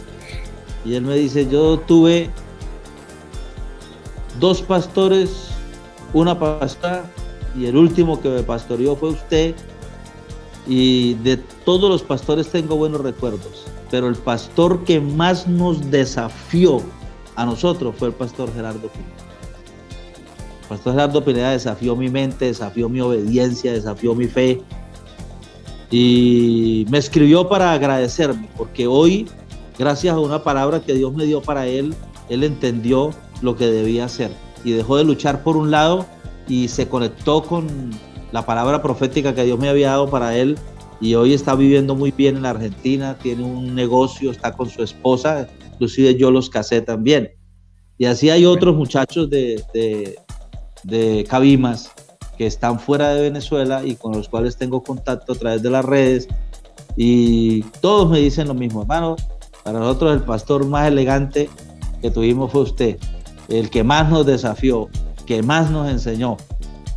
S1: Y él me dice, yo tuve dos pastores, una pastora, y el último que me pastoreó fue usted. Y de todos los pastores tengo buenos recuerdos pero el pastor que más nos desafió a nosotros fue el pastor Gerardo Pineda. Pastor Gerardo Pineda desafió mi mente, desafió mi obediencia, desafió mi fe y me escribió para agradecerme, porque hoy, gracias a una palabra que Dios me dio para él, él entendió lo que debía hacer y dejó de luchar por un lado y se conectó con la palabra profética que Dios me había dado para él y hoy está viviendo muy bien en la Argentina, tiene un negocio, está con su esposa, inclusive yo los casé también. Y así hay otros muchachos de, Cabimas que están fuera de Venezuela y con los cuales tengo contacto a través de las redes y todos me dicen lo mismo, hermano, para nosotros el pastor más elegante que tuvimos fue usted, el que más nos desafió, que más nos enseñó,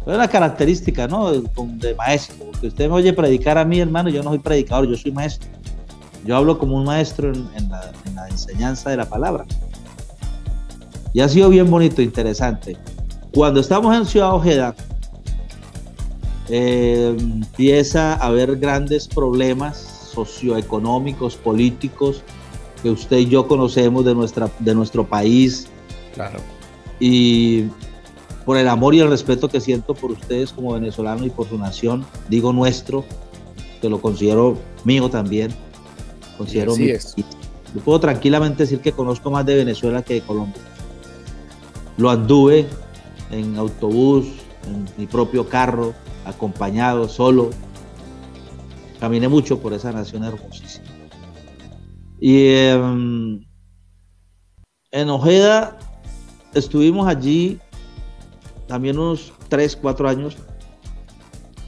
S1: es una característica, ¿no? De, maestro. Que usted me oye predicar a mí, hermano, yo no soy predicador, yo soy maestro. Yo hablo como un maestro en, la, enseñanza de la palabra. Y ha sido bien bonito, interesante. Cuando estamos en Ciudad Ojeda, eh, empieza a haber grandes problemas socioeconómicos, políticos, que usted y yo conocemos de, nuestra, de nuestro país.
S2: Claro.
S1: Y por el amor y el respeto que siento por ustedes como venezolanos y por su nación, digo nuestro, que lo considero mío también. Considero
S2: Así es.
S1: Yo puedo tranquilamente decir que conozco más de Venezuela que de Colombia. Lo anduve en autobús, en mi propio carro, acompañado, solo. Caminé mucho por esa nación hermosísima. Y em, en Ojeda estuvimos allí también unos 3, 4 años.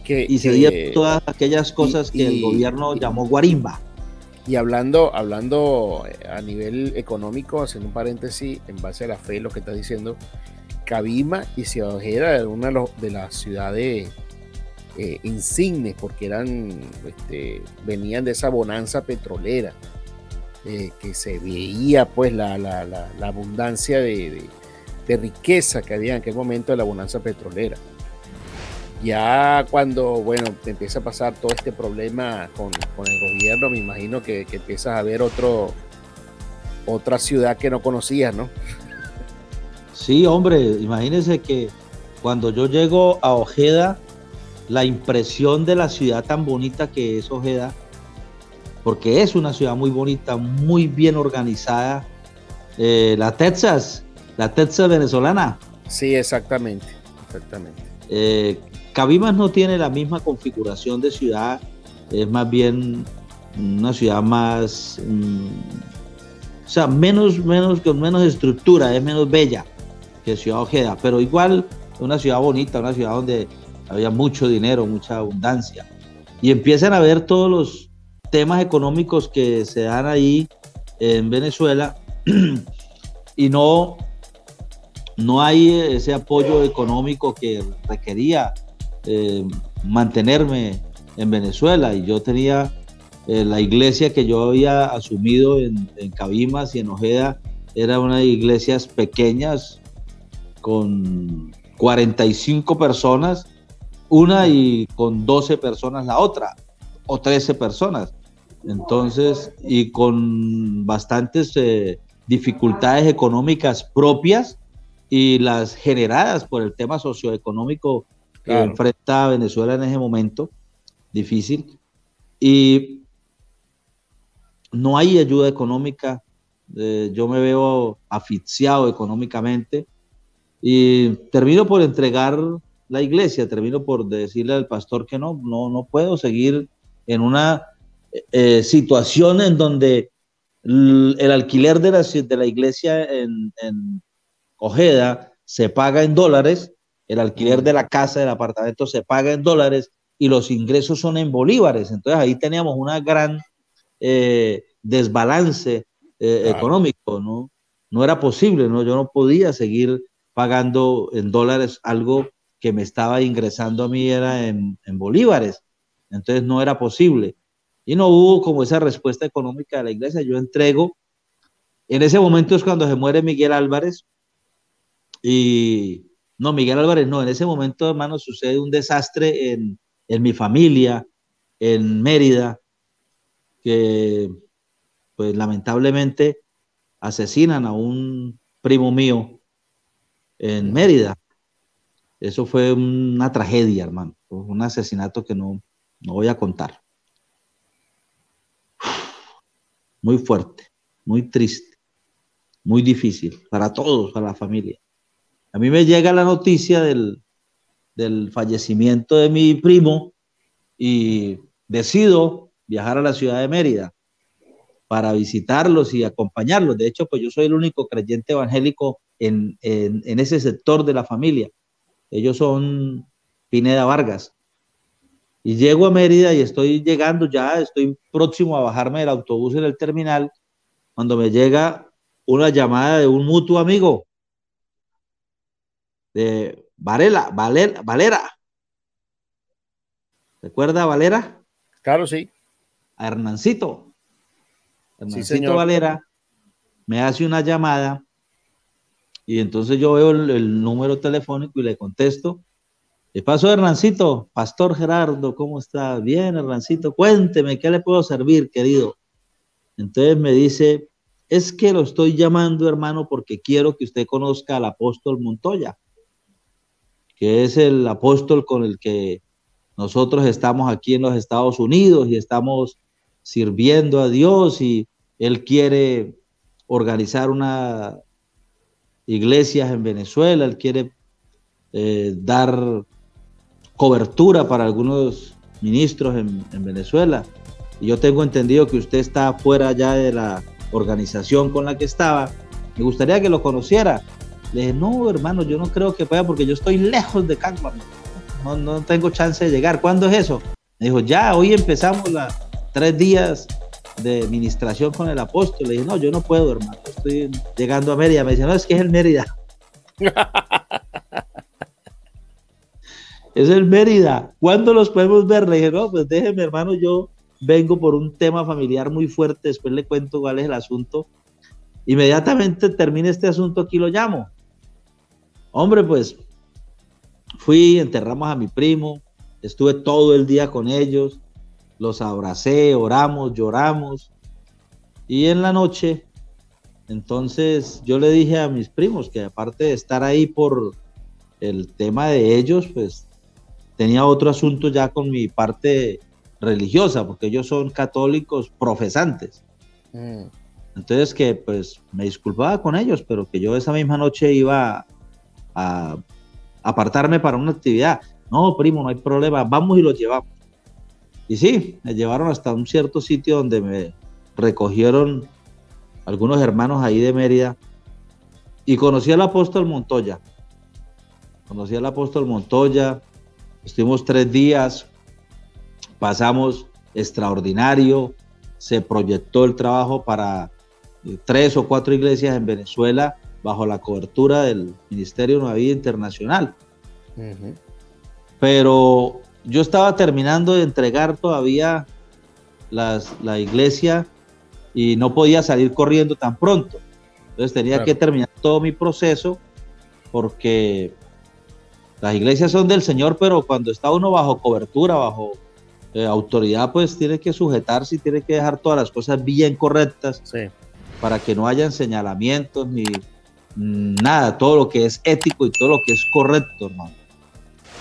S1: Que, y se dieron todas aquellas cosas que el gobierno llamó guarimba.
S2: Y hablando, hablando eh, a nivel económico, haciendo un paréntesis, en base a la fe, lo que está diciendo, Cabima y Ciudad Ojeda era una de las ciudades eh, insignes, porque eran, este, venían de esa bonanza petrolera, eh, que se veía pues la, abundancia de, riqueza que había en aquel momento de la bonanza petrolera. Ya cuando, bueno, te empieza a pasar todo este problema con, el gobierno, me imagino que, que, empiezas a ver otro, otra ciudad que no conocías, ¿no?
S1: Sí, hombre, imagínense que cuando yo llego a Ojeda, la impresión de la ciudad tan bonita que es Ojeda, porque es una ciudad muy bonita, muy bien organizada. Eh, la Texas, la Texas venezolana.
S2: Sí, exactamente, exactamente.
S1: Eh, Cabimas no tiene la misma configuración de ciudad, es más bien una ciudad más, mm, o sea, menos, menos, con menos estructura, es menos bella que Ciudad Ojeda, pero igual una ciudad bonita, una ciudad donde había mucho dinero, mucha abundancia. Y empiezan a ver todos los temas económicos que se dan ahí en Venezuela. Y no no hay ese apoyo económico que requería eh, mantenerme en Venezuela. Y yo tenía eh, la iglesia que yo había asumido en, Cabimas y en Ojeda, Era una iglesias pequeñas con 45 personas, una y con 12 personas la otra, o 13 personas. Entonces, y con bastantes eh, dificultades económicas propias y las generadas por el tema socioeconómico que enfrenta Venezuela en ese momento difícil. Y no hay ayuda económica. Eh, yo me veo asfixiado económicamente y termino por entregar la iglesia, termino por decirle al pastor que no, no, no puedo seguir en una eh, situación en donde el, alquiler de la, de la iglesia en, en, Ojeda se paga en dólares, el alquiler de la casa, del apartamento se paga en dólares y los ingresos son en bolívares. Entonces ahí teníamos una gran eh, desbalance eh, económico, ¿no? No era posible, ¿no? Yo no podía seguir pagando en dólares algo que me estaba ingresando a mí era en, bolívares. Entonces no era posible. Y no hubo como esa respuesta económica de la iglesia. Yo entrego. En ese momento es cuando se muere Miguel Álvarez. Y no, Miguel Álvarez no. En ese momento, hermano, sucede un desastre en, en mi familia, en Mérida, que pues lamentablemente asesinan a un primo mío en Mérida. Eso fue una tragedia, hermano. Un asesinato que no, no voy a contar. Muy fuerte, muy triste, muy difícil para todos, para la familia. A mí me llega la noticia del, del fallecimiento de mi primo y decido viajar a la ciudad de Mérida para visitarlos y acompañarlos. De hecho, pues yo soy el único creyente evangélico en, en, ese sector de la familia. Ellos son Pineda Vargas. Y llego a Mérida y estoy llegando ya, estoy próximo a bajarme del autobús en el terminal, cuando me llega una llamada de un mutuo amigo de Varela, Valera, Valera. ¿Recuerda Valera?
S2: Claro, sí.
S1: A Hernancito. Hernancito Valera me hace una llamada y entonces yo veo el, número telefónico y le contesto. ¿Qué pasó, Hernancito? Pastor Gerardo, ¿cómo está? Bien, Hernancito, cuénteme, ¿qué le puedo servir, querido? Entonces me dice, es que lo estoy llamando, hermano, porque quiero que usted conozca al apóstol Montoya que es el apóstol con el que nosotros estamos aquí en los Estados Unidos y estamos sirviendo a Dios y él quiere organizar una iglesia en Venezuela, él quiere eh, dar cobertura para algunos ministros en, en, Venezuela. Y yo tengo entendido que usted está fuera ya de la organización con la que estaba. Me gustaría que lo conociera. Le dije, no, hermano, yo no creo que pueda porque yo estoy lejos de Cagua. No, no tengo chance de llegar. ¿Cuándo es eso? Me dijo, ya, hoy empezamos las tres días de administración con el apóstol. Le dije, no, yo no puedo, hermano. Estoy llegando a Mérida. Me dice, no, es que es el Mérida. es el Mérida. ¿Cuándo los podemos ver? Le dije, no, pues déjeme, hermano, yo vengo por un tema familiar muy fuerte. Después le cuento cuál es el asunto. Inmediatamente termine este asunto, aquí lo llamo. Hombre, pues fui, enterramos a mi primo, estuve todo el día con ellos, los abracé, oramos, lloramos. Y en la noche, entonces yo le dije a mis primos que aparte de estar ahí por el tema de ellos, pues tenía otro asunto ya con mi parte religiosa, porque ellos son católicos profesantes. Mm. Entonces que pues me disculpaba con ellos, pero que yo esa misma noche iba a apartarme para una actividad. No, primo, no hay problema, vamos y lo llevamos. Y sí, me llevaron hasta un cierto sitio donde me recogieron algunos hermanos ahí de Mérida. Y conocí al apóstol Montoya. Conocí al apóstol Montoya, estuvimos tres días, pasamos extraordinario, se proyectó el trabajo para eh, tres o cuatro iglesias en Venezuela bajo la cobertura del Ministerio de Nueva Vida Internacional. Pero yo estaba terminando de entregar todavía las, la iglesia y no podía salir corriendo tan pronto. Entonces tenía que terminar todo mi proceso porque las iglesias son del Señor, pero cuando está uno bajo cobertura, bajo eh, autoridad, pues tiene que sujetarse y tiene que dejar todas las cosas bien correctas para que no hayan señalamientos ni nada, todo lo que es ético y todo lo que es correcto, hermano.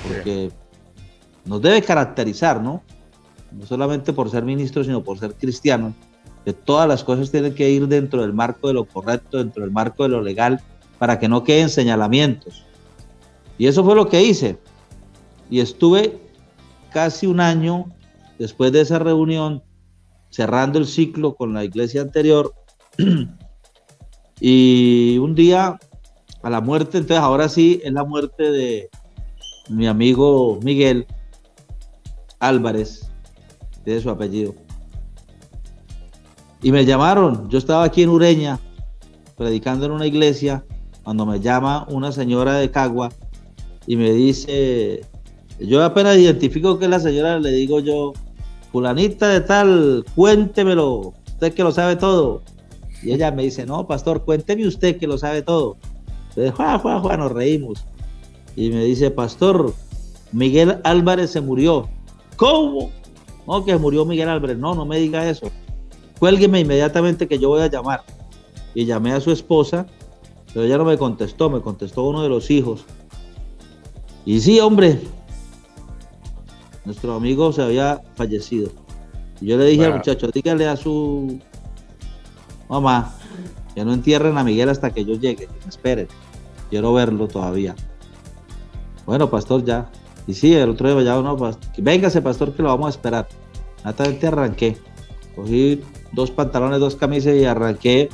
S1: Porque nos debe caracterizar, ¿no? No solamente por ser ministro, sino por ser cristiano. Que todas las cosas tienen que ir dentro del marco de lo correcto, dentro del marco de lo legal, para que no queden señalamientos. Y eso fue lo que hice. Y estuve casi un año después de esa reunión, cerrando el ciclo con la iglesia anterior. y un día, a la muerte, entonces ahora sí, es la muerte de mi amigo Miguel Álvarez, de su apellido. Y me llamaron, yo estaba aquí en Ureña, predicando en una iglesia, cuando me llama una señora de Cagua y me dice, yo apenas identifico que es la señora, le digo yo, fulanita de tal, cuéntemelo, usted que lo sabe todo. Y ella me dice, no, pastor, cuénteme usted que lo sabe todo. Entonces, Juan, Juan, nos reímos. Y me dice, pastor, Miguel Álvarez se murió. ¿Cómo? No, que murió Miguel Álvarez. No, no me diga eso. Cuélgueme inmediatamente que yo voy a llamar. Y llamé a su esposa, pero ella no me contestó, me contestó uno de los hijos. Y sí, hombre, nuestro amigo se había fallecido. Y yo le dije al muchacho, dígale a su mamá que no entierren a Miguel hasta que yo llegue, que me esperen. Quiero verlo todavía. Bueno, pastor, ya. Y sí, el otro día ya no, véngase, pastor, que lo vamos a esperar. Natamente arranqué. Cogí dos pantalones, dos camisas y arranqué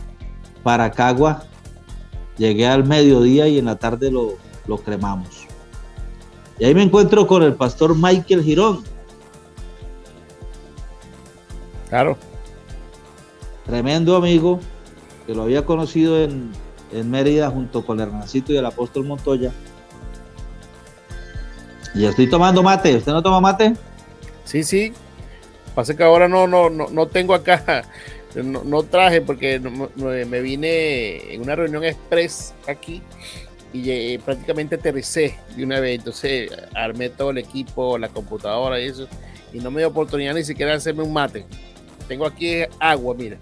S1: para Cagua. Llegué al mediodía y en la tarde lo, lo cremamos. Y ahí me encuentro con el pastor Michael Girón.
S2: Claro.
S1: Tremendo amigo, que lo había conocido en, Mérida junto con el Hernancito y el apóstol Montoya. Y estoy tomando mate. ¿Usted no toma mate?
S2: Sí, sí. Pasa que ahora no, no, no, tengo acá, no, traje porque me vine en una reunión express aquí y prácticamente aterricé de una vez. Entonces armé todo el equipo, la computadora y eso. Y no me dio oportunidad ni siquiera de hacerme un mate. Tengo aquí agua, mira.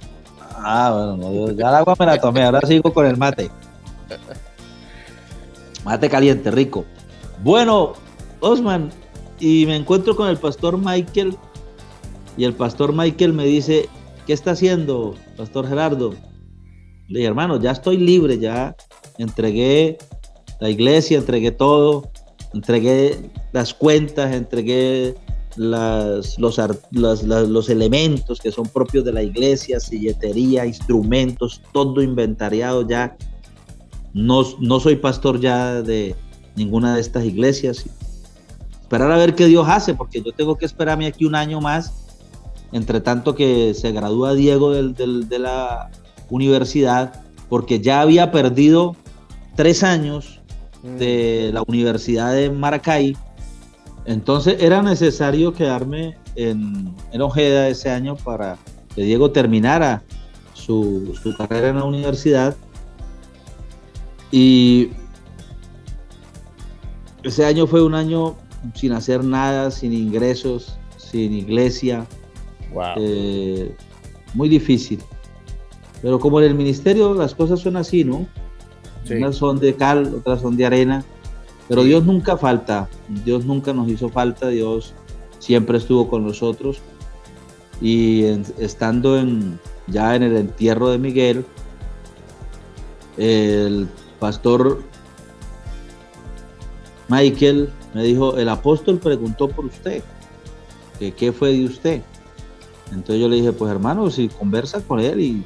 S1: Ah, bueno, ya el agua me la tomé. Ahora sigo con el mate. Mate caliente, rico. Bueno, Osman, y me encuentro con el pastor Michael. Y el pastor Michael me dice, ¿qué está haciendo, pastor Gerardo? Le dije, hermano, ya estoy libre, ya entregué la iglesia, entregué todo, entregué las cuentas, entregué las, los, elementos que son propios de la iglesia, silletería, instrumentos, todo inventariado ya. No, no soy pastor ya de ninguna de estas iglesias. Esperar a ver qué Dios hace, porque yo tengo que esperarme aquí un año más, entre tanto que se gradúa Diego de la universidad, porque ya había perdido tres años de la Universidad de Maracay. Entonces era necesario quedarme en, en Ojeda ese año para que Diego terminara su, su carrera en la universidad. Y ese año fue un año sin hacer nada, sin ingresos, sin iglesia. Eh, muy difícil. Pero como en el ministerio las cosas son así, ¿no? Unas son de cal, otras son de arena. Pero Dios nunca falta. Dios nunca nos hizo falta. Dios siempre estuvo con nosotros. Y estando en, ya en el entierro de Miguel, el pastor Michael me dijo, el apóstol preguntó por usted, que qué fue de usted. Entonces yo le dije, pues hermano, si conversa con él y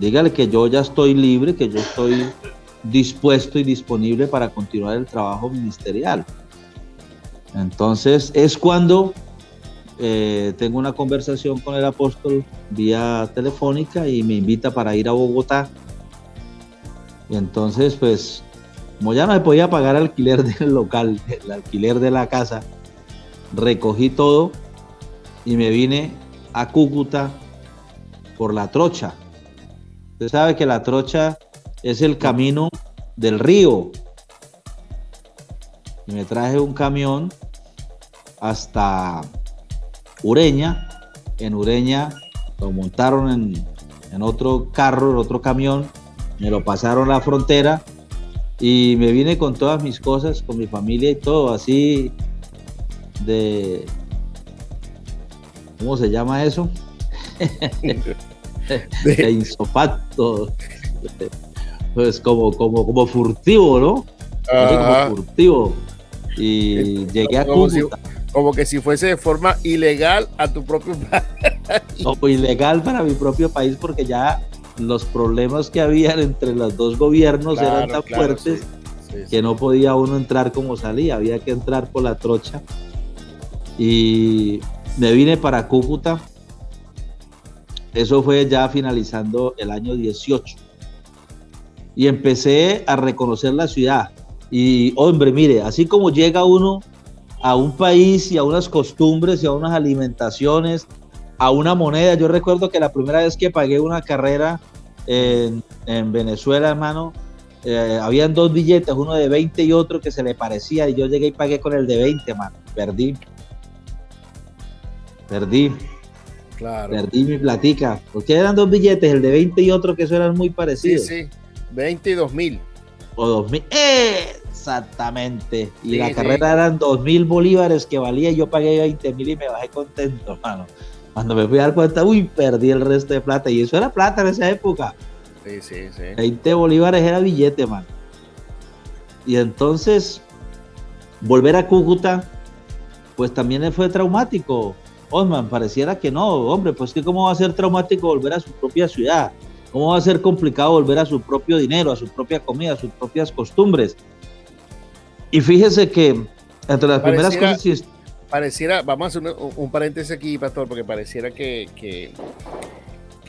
S1: dígale que yo ya estoy libre, que yo estoy dispuesto y disponible para continuar el trabajo ministerial. Entonces es cuando eh, tengo una conversación con el apóstol vía telefónica y me invita para ir a Bogotá. Y entonces, pues, como ya no me podía pagar alquiler del local, el alquiler de la casa, recogí todo y me vine a Cúcuta por la trocha. Usted sabe que la trocha es el camino del río. Y me traje un camión hasta Ureña. En Ureña lo montaron en, en otro carro, en otro camión, me lo pasaron la frontera y me vine con todas mis cosas, con mi familia y todo, así de... ¿Cómo se llama eso? de insopato. Pues como, como, como furtivo, ¿no? Como furtivo. Y llegué a Cúcuta.
S2: como que si fuese de forma ilegal a tu propio
S1: país. O ilegal para mi propio país porque ya los problemas que habían entre los dos gobiernos eran tan fuertes que no podía uno entrar como salía, había que entrar por la trocha. Y me vine para Cúcuta. Eso fue ya finalizando el año 18. Y empecé a reconocer la ciudad. Y hombre, mire, así como llega uno a un país y a unas costumbres y a unas alimentaciones a una moneda. Yo recuerdo que la primera vez que pagué una carrera en, Venezuela, hermano, eh, habían dos billetes, uno de 20 y otro que se le parecía, y yo llegué y pagué con el de 20, hermano. Perdí. Perdí. Claro. Perdí mi platica. Porque eran dos billetes, el de 20 y otro que eso eran muy parecidos.
S2: Sí, sí. 20 y 2000.
S1: O 2000. Exactamente. Y la carrera eran 2000 bolívares que valía, y yo pagué 20 mil y me bajé contento, hermano. Cuando me fui a dar cuenta, uy, perdí el resto de plata. Y eso era plata en esa época.
S2: Sí, sí, sí.
S1: 20 bolívares era billete, man. Y entonces, volver a Cúcuta, pues también fue traumático. Osman, pareciera que no, hombre, pues que cómo va a ser traumático volver a su propia ciudad. ¿Cómo va a ser complicado volver a su propio dinero, a su propia comida, a sus propias costumbres? Y fíjese que entre las primeras cosas
S2: pareciera, vamos a hacer un, paréntesis aquí, Pastor, porque pareciera que, que,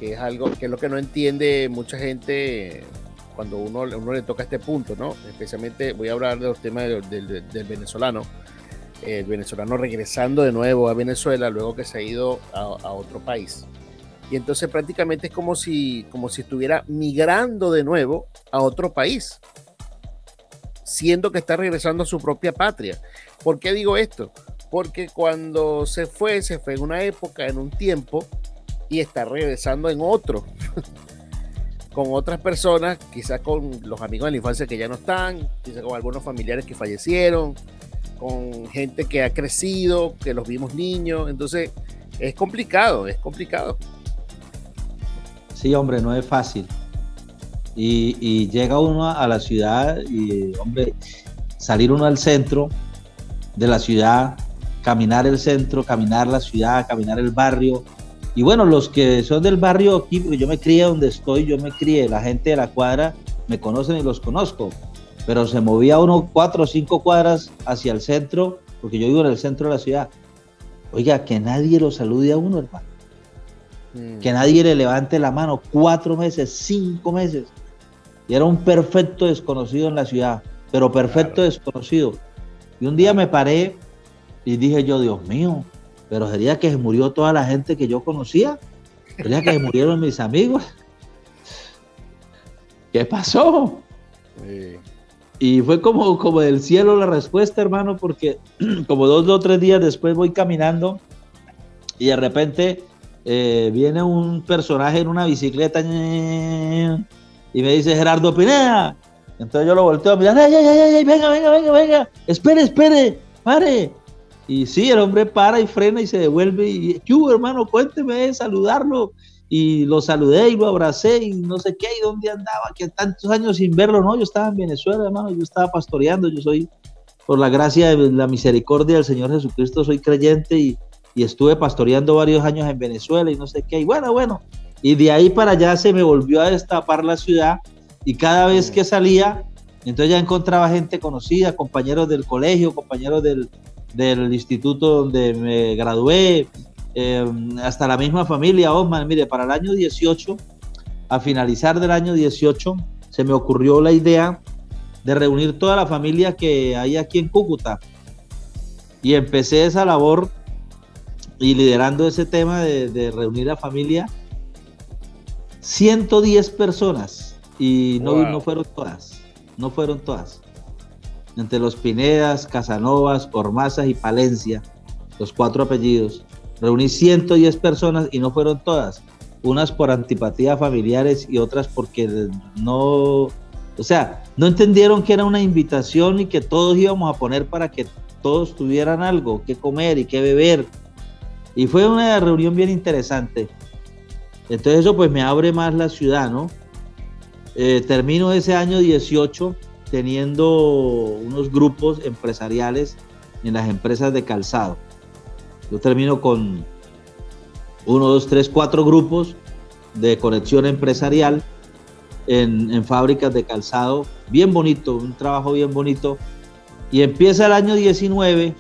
S2: es algo que es lo que no entiende mucha gente cuando uno, uno le toca este punto, ¿no? Especialmente voy a hablar de los temas del, venezolano. El venezolano regresando de nuevo a Venezuela luego que se ha ido a, otro país. Y entonces prácticamente es como si, como si estuviera migrando de nuevo a otro país, siendo que está regresando a su propia patria. ¿Por qué digo esto? Porque cuando se fue, se fue en una época, en un tiempo, y está regresando en otro, con otras personas, quizás con los amigos de la infancia que ya no están, quizás con algunos familiares que fallecieron, con gente que ha crecido, que los vimos niños, entonces es complicado, es complicado.
S1: Sí, hombre, no es fácil. Y, llega uno a la ciudad y, hombre, salir uno al centro de la ciudad caminar el centro, caminar la ciudad, caminar el barrio. Y bueno, los que son del barrio aquí, porque yo me crié donde estoy, yo me crié, la gente de la cuadra me conocen y los conozco, pero se movía uno cuatro o cinco cuadras hacia el centro, porque yo vivo en el centro de la ciudad. Oiga, que nadie lo salude a uno, hermano. Mm. Que nadie le levante la mano cuatro meses, cinco meses. Y era un perfecto desconocido en la ciudad, pero perfecto desconocido. Y un día me paré y dije yo, Dios mío, pero sería que se murió toda la gente que yo conocía. Sería que se murieron mis amigos. ¿Qué pasó? Y fue como, como del cielo la respuesta, hermano, porque como dos o tres días después voy caminando y de repente eh, viene un personaje en una bicicleta y me dice Gerardo Pineda. Entonces yo lo volteo a mirar, venga, venga, venga, venga, espere, espere, pare. Y sí, el hombre para y frena y se devuelve. Y, ¿qué hermano? Cuénteme, saludarlo. Y lo saludé y lo abracé y no sé qué, y dónde andaba, que tantos años sin verlo, no, yo estaba en Venezuela, hermano, yo estaba pastoreando, yo soy, por la gracia de la misericordia del Señor Jesucristo, soy creyente y, y estuve pastoreando varios años en Venezuela y no sé qué, y bueno, bueno, y de ahí para allá se me volvió a destapar la ciudad y cada vez que salía, entonces ya encontraba gente conocida, compañeros del colegio, compañeros del, del instituto donde me gradué, eh, hasta la misma familia Osman. Mire, para el año 18, a finalizar del año 18, se me ocurrió la idea de reunir toda la familia que hay aquí en Cúcuta. Y empecé esa labor y liderando ese tema de, de reunir a familia. 110 personas y no, no fueron todas, no fueron todas. Entre los Pinedas, Casanovas, Ormazas y Palencia, los cuatro apellidos, reuní 110 personas y no fueron todas. Unas por antipatía familiares y otras porque no, o sea, no entendieron que era una invitación y que todos íbamos a poner para que todos tuvieran algo que comer y que beber. Y fue una reunión bien interesante. Entonces eso pues me abre más la ciudad, ¿no? Eh, termino ese año 18 teniendo unos grupos empresariales en las empresas de calzado. Yo termino con uno, dos, tres, cuatro grupos de conexión empresarial en, fábricas de calzado. Bien bonito, un trabajo bien bonito. Y empieza el año 19,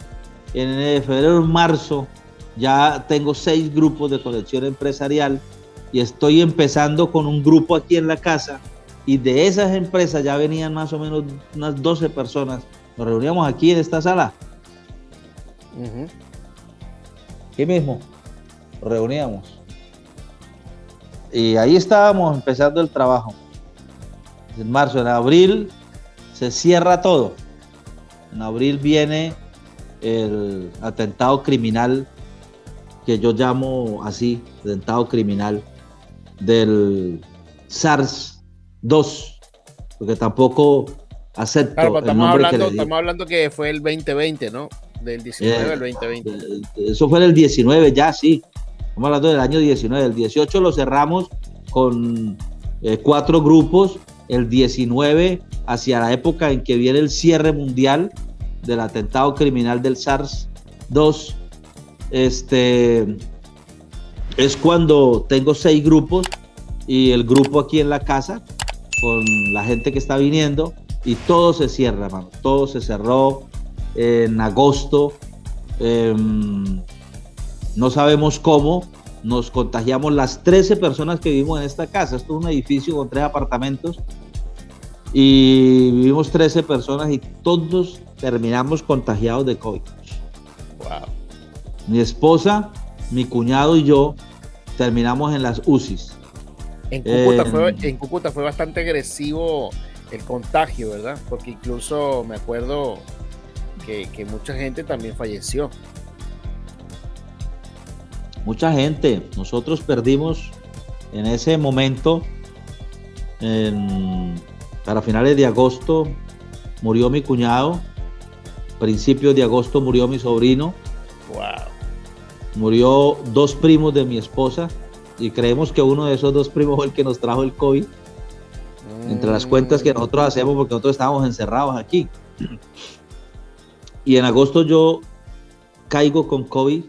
S1: en febrero, marzo, ya tengo seis grupos de conexión empresarial y estoy empezando con un grupo aquí en la casa y de esas empresas ya venían más o menos unas 12 personas. Nos reuníamos aquí en esta sala. Aquí mismo, nos reuníamos. Y ahí estábamos empezando el trabajo. En marzo, en abril se cierra todo. En abril viene el atentado criminal que yo llamo así, atentado criminal del SARS dos, porque tampoco acepto
S2: claro, estamos hablando, que Estamos hablando que fue el 2020, ¿no? Del 19 al 2020.
S1: Eso fue el 19 ya, sí. Estamos hablando del año 19. El 18 lo cerramos con eh, cuatro grupos. El 19 hacia la época en que viene el cierre mundial del atentado criminal del SARS-2. Este es cuando tengo seis grupos y el grupo aquí en la casa con la gente que está viniendo y todo se cierra, hermano. Todo se cerró en agosto. Em, no sabemos cómo. Nos contagiamos las 13 personas que vivimos en esta casa. Esto es un edificio con tres apartamentos. Y vivimos 13 personas y todos terminamos contagiados de COVID. Wow. Mi esposa, mi cuñado y yo terminamos en las UCIs.
S2: En Cúcuta, fue, em. en Cúcuta fue bastante agresivo el contagio, ¿verdad? Porque incluso me acuerdo que, mucha gente también falleció.
S1: Mucha gente. Nosotros perdimos en ese momento, para finales de agosto, murió mi cuñado. Principios de agosto murió mi sobrino. Wow. Murió dos primos de mi esposa y creemos que uno de esos dos primos fue el que nos trajo el COVID. Entre las cuentas que nosotros hacemos, porque nosotros estábamos encerrados aquí. Y en agosto yo caigo con COVID.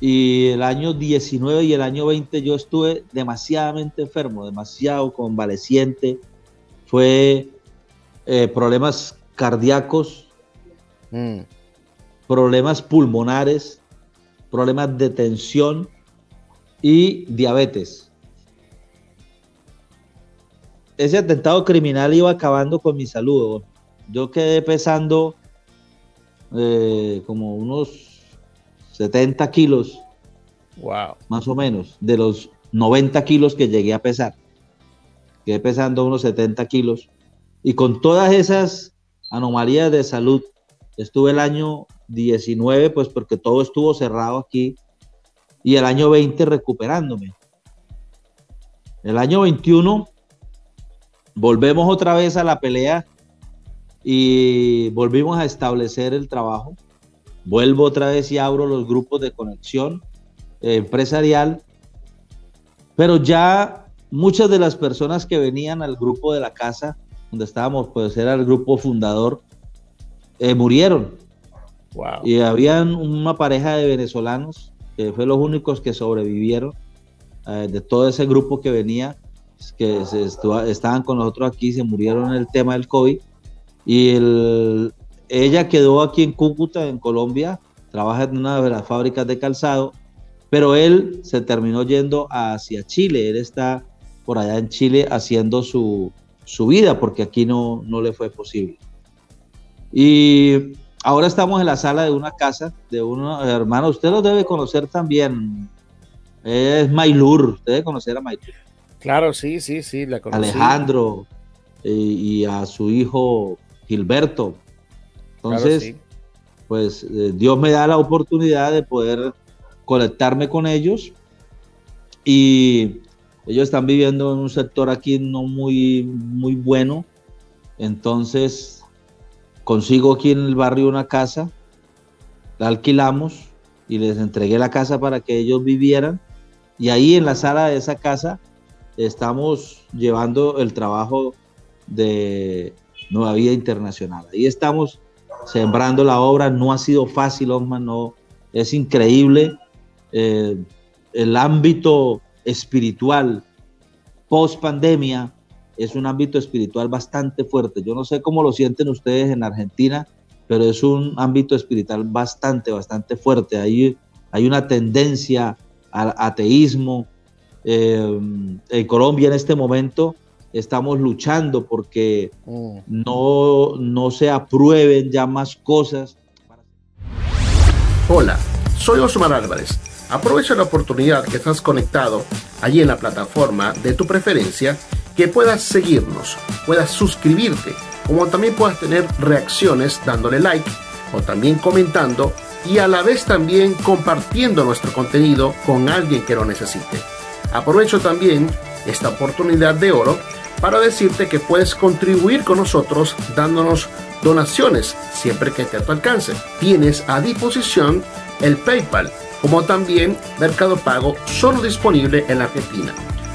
S1: Y el año 19 y el año 20 yo estuve demasiadamente enfermo, demasiado convaleciente. Fue eh, problemas cardíacos, mm. problemas pulmonares, problemas de tensión y diabetes. Ese atentado criminal iba acabando con mi salud. Yo quedé pesando eh, como unos 70 kilos. Wow. Más o menos, de los 90 kilos que llegué a pesar. Quedé pesando unos 70 kilos. Y con todas esas anomalías de salud, estuve el año 19, pues porque todo estuvo cerrado aquí y el año 20 recuperándome. El año 21 volvemos otra vez a la pelea y volvimos a establecer el trabajo. Vuelvo otra vez y abro los grupos de conexión eh, empresarial, pero ya muchas de las personas que venían al grupo de la casa, donde estábamos, pues era el grupo fundador, eh, murieron. Y habían una pareja de venezolanos fue los únicos que sobrevivieron eh, de todo ese grupo que venía, que se estaban con nosotros aquí, se murieron en el tema del COVID. Y ella quedó aquí en Cúcuta, en Colombia, trabaja en una de las fábricas de calzado, pero él se terminó yendo hacia Chile, él está por allá en Chile haciendo su, su vida, porque aquí no, no le fue posible. Y ahora estamos en la sala de una casa de uno hermano, usted lo debe conocer también. Es Mailur, usted debe conocer a Mailur.
S2: Claro, sí, sí, sí, la
S1: conocí. Alejandro eh, y a su hijo Gilberto. Entonces, pues eh, Dios me da la oportunidad de poder conectarme con ellos y ellos están viviendo en un sector aquí no muy, muy bueno. Entonces, consigo aquí en el barrio una casa, la alquilamos y les entregué la casa para que ellos vivieran. Y ahí en la sala de esa casa estamos llevando el trabajo de Nueva Vida Internacional. Ahí estamos sembrando la obra. No ha sido fácil, Osman, no. Es increíble eh, el ámbito espiritual post pandemia es un ámbito espiritual bastante fuerte. Yo no sé cómo lo sienten ustedes en Argentina, pero es un ámbito espiritual bastante, bastante fuerte. Hay, hay una tendencia al ateísmo. Eh, en Colombia en este momento estamos luchando porque mm. no, no se aprueben ya más cosas.
S3: Hola, soy Osmar Álvarez. Aprovecha la oportunidad que estás conectado allí en la plataforma de tu preferencia, que puedas seguirnos, puedas suscribirte, como también puedas tener reacciones dándole like o también comentando y a la vez también compartiendo nuestro contenido con alguien que lo necesite. Aprovecho también esta oportunidad de oro para decirte que puedes contribuir con nosotros dándonos donaciones siempre que esté a tu alcance. Tienes a disposición el PayPal como también Mercado Pago solo disponible en la Argentina.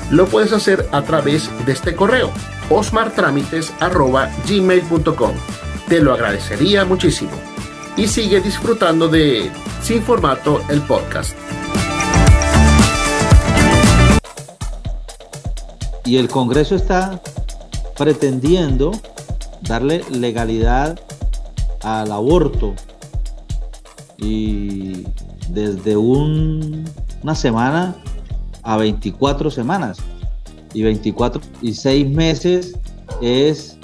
S3: Lo puedes hacer a través de este correo osmartramites.gmail.com. Te lo agradecería muchísimo. Y sigue disfrutando de Sin Formato el podcast.
S1: Y el Congreso está pretendiendo darle legalidad al aborto. Y desde una semana a 24 semanas. Y 24 y 6 meses es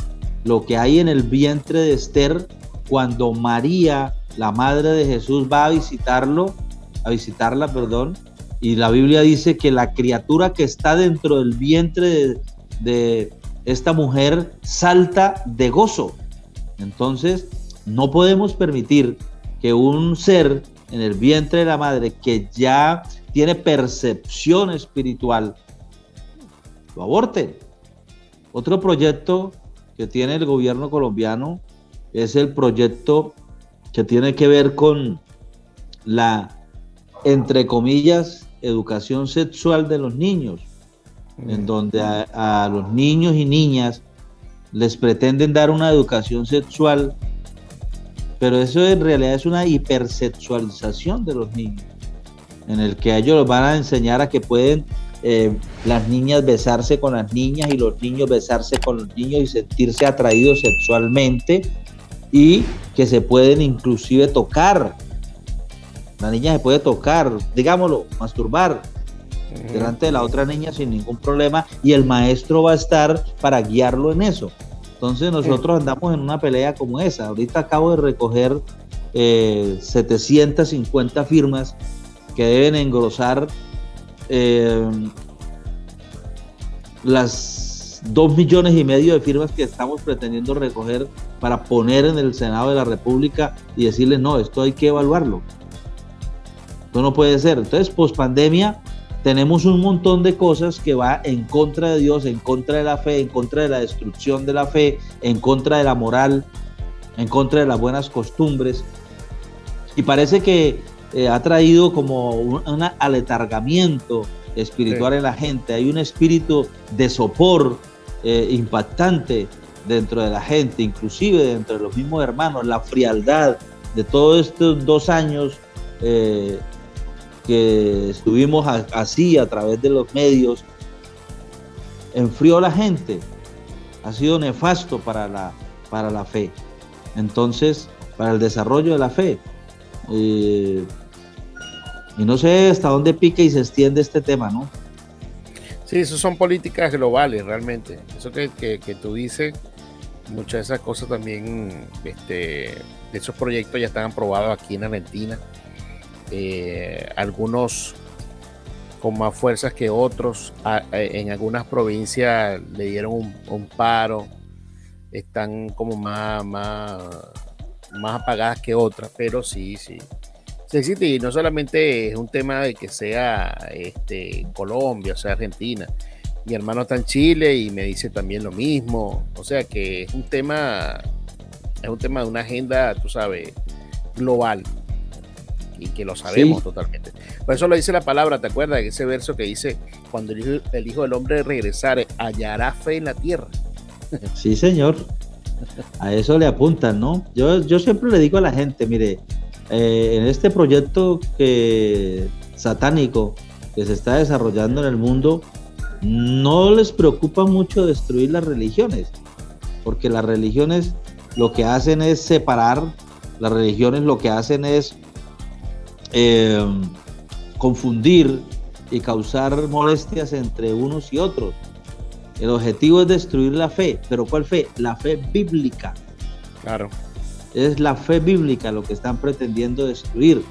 S1: lo que hay en el vientre de Esther cuando María, la madre de Jesús, va a visitarlo, a visitarla, perdón, y la Biblia dice que la criatura que está dentro del vientre de, esta mujer salta de gozo. Entonces, no podemos permitir que un ser en el vientre de la madre que ya tiene percepción espiritual lo aborte. Otro proyecto que tiene el gobierno colombiano es el proyecto que tiene que ver con la, entre comillas, educación sexual de los niños, en donde a, los niños y niñas les pretenden dar una educación sexual, pero eso en realidad es una hipersexualización de los niños, en el que ellos los van a enseñar a que pueden eh, las niñas besarse con las niñas y los niños besarse con los niños y sentirse atraídos sexualmente y que se pueden inclusive tocar la niña se puede tocar, digámoslo, masturbar delante de la otra niña sin ningún problema y el maestro va a estar para guiarlo en eso. Entonces nosotros andamos en una pelea como esa. Ahorita acabo de recoger 750 eh, firmas que deben engrosar eh, las dos millones y medio de firmas que estamos pretendiendo recoger para poner en el Senado de la República y decirles, no, esto hay que evaluarlo. Esto no puede ser. Entonces, post pandemia, tenemos un montón de cosas que va en contra de Dios, en contra de la fe, en contra de la destrucción de la fe, en contra de la moral, en contra de las buenas costumbres. Y parece que eh, ha traído como un, aletargamiento espiritual en la gente. Hay un espíritu de sopor eh, impactante dentro de la gente, inclusive dentro de los mismos hermanos, la frialdad de todos estos dos años eh, que estuvimos así a través de los medios, enfrió la gente, ha sido nefasto para la, para la fe. Entonces, para el desarrollo de la fe. Eh, y no sé hasta dónde pica y se extiende este tema, ¿no?
S2: Sí, eso son políticas globales realmente. Eso que, que, tú dices, muchas de esas cosas también, este, esos proyectos ya están aprobados aquí en Argentina. Eh, algunos con más fuerzas que otros. en algunas provincias le dieron un, paro, están como más, más, más apagadas que otras, pero sí, sí. Sí, y no solamente es un tema de que sea este, Colombia, o sea, Argentina. Mi hermano está en Chile y me dice también lo mismo. O sea que es un tema, es un tema de una agenda, tú sabes, global. Y que lo sabemos totalmente. Por eso lo dice la palabra, ¿te acuerdas de ese verso que dice, cuando el hijo, del Hombre regresare, hallará fe en la tierra?
S1: Sí, señor. A eso le apuntan, ¿no? Yo, yo siempre le digo a la gente, mire, eh, en este proyecto que, satánico que se está desarrollando en el mundo, no les preocupa mucho destruir las religiones, porque las religiones lo que hacen es separar, las religiones lo que hacen es eh, confundir y causar molestias entre unos y otros. El objetivo es destruir la fe, pero ¿cuál fe? La fe bíblica.
S2: Claro.
S1: Es la fe bíblica lo que están pretendiendo destruir.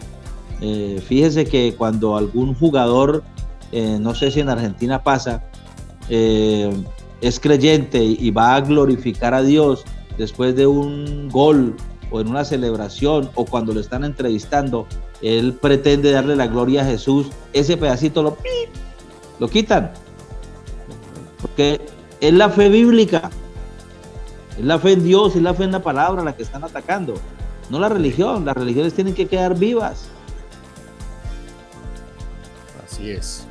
S1: Eh, fíjese que cuando algún jugador, eh, no sé si en Argentina pasa, eh, es creyente y va a glorificar a Dios después de un gol o en una celebración o cuando lo están entrevistando, él pretende darle la gloria a Jesús, ese pedacito lo, lo quitan. Porque es la fe bíblica, es la fe en Dios, es la fe en la palabra la que están atacando, no la religión. Las religiones tienen que quedar vivas.
S2: Así es.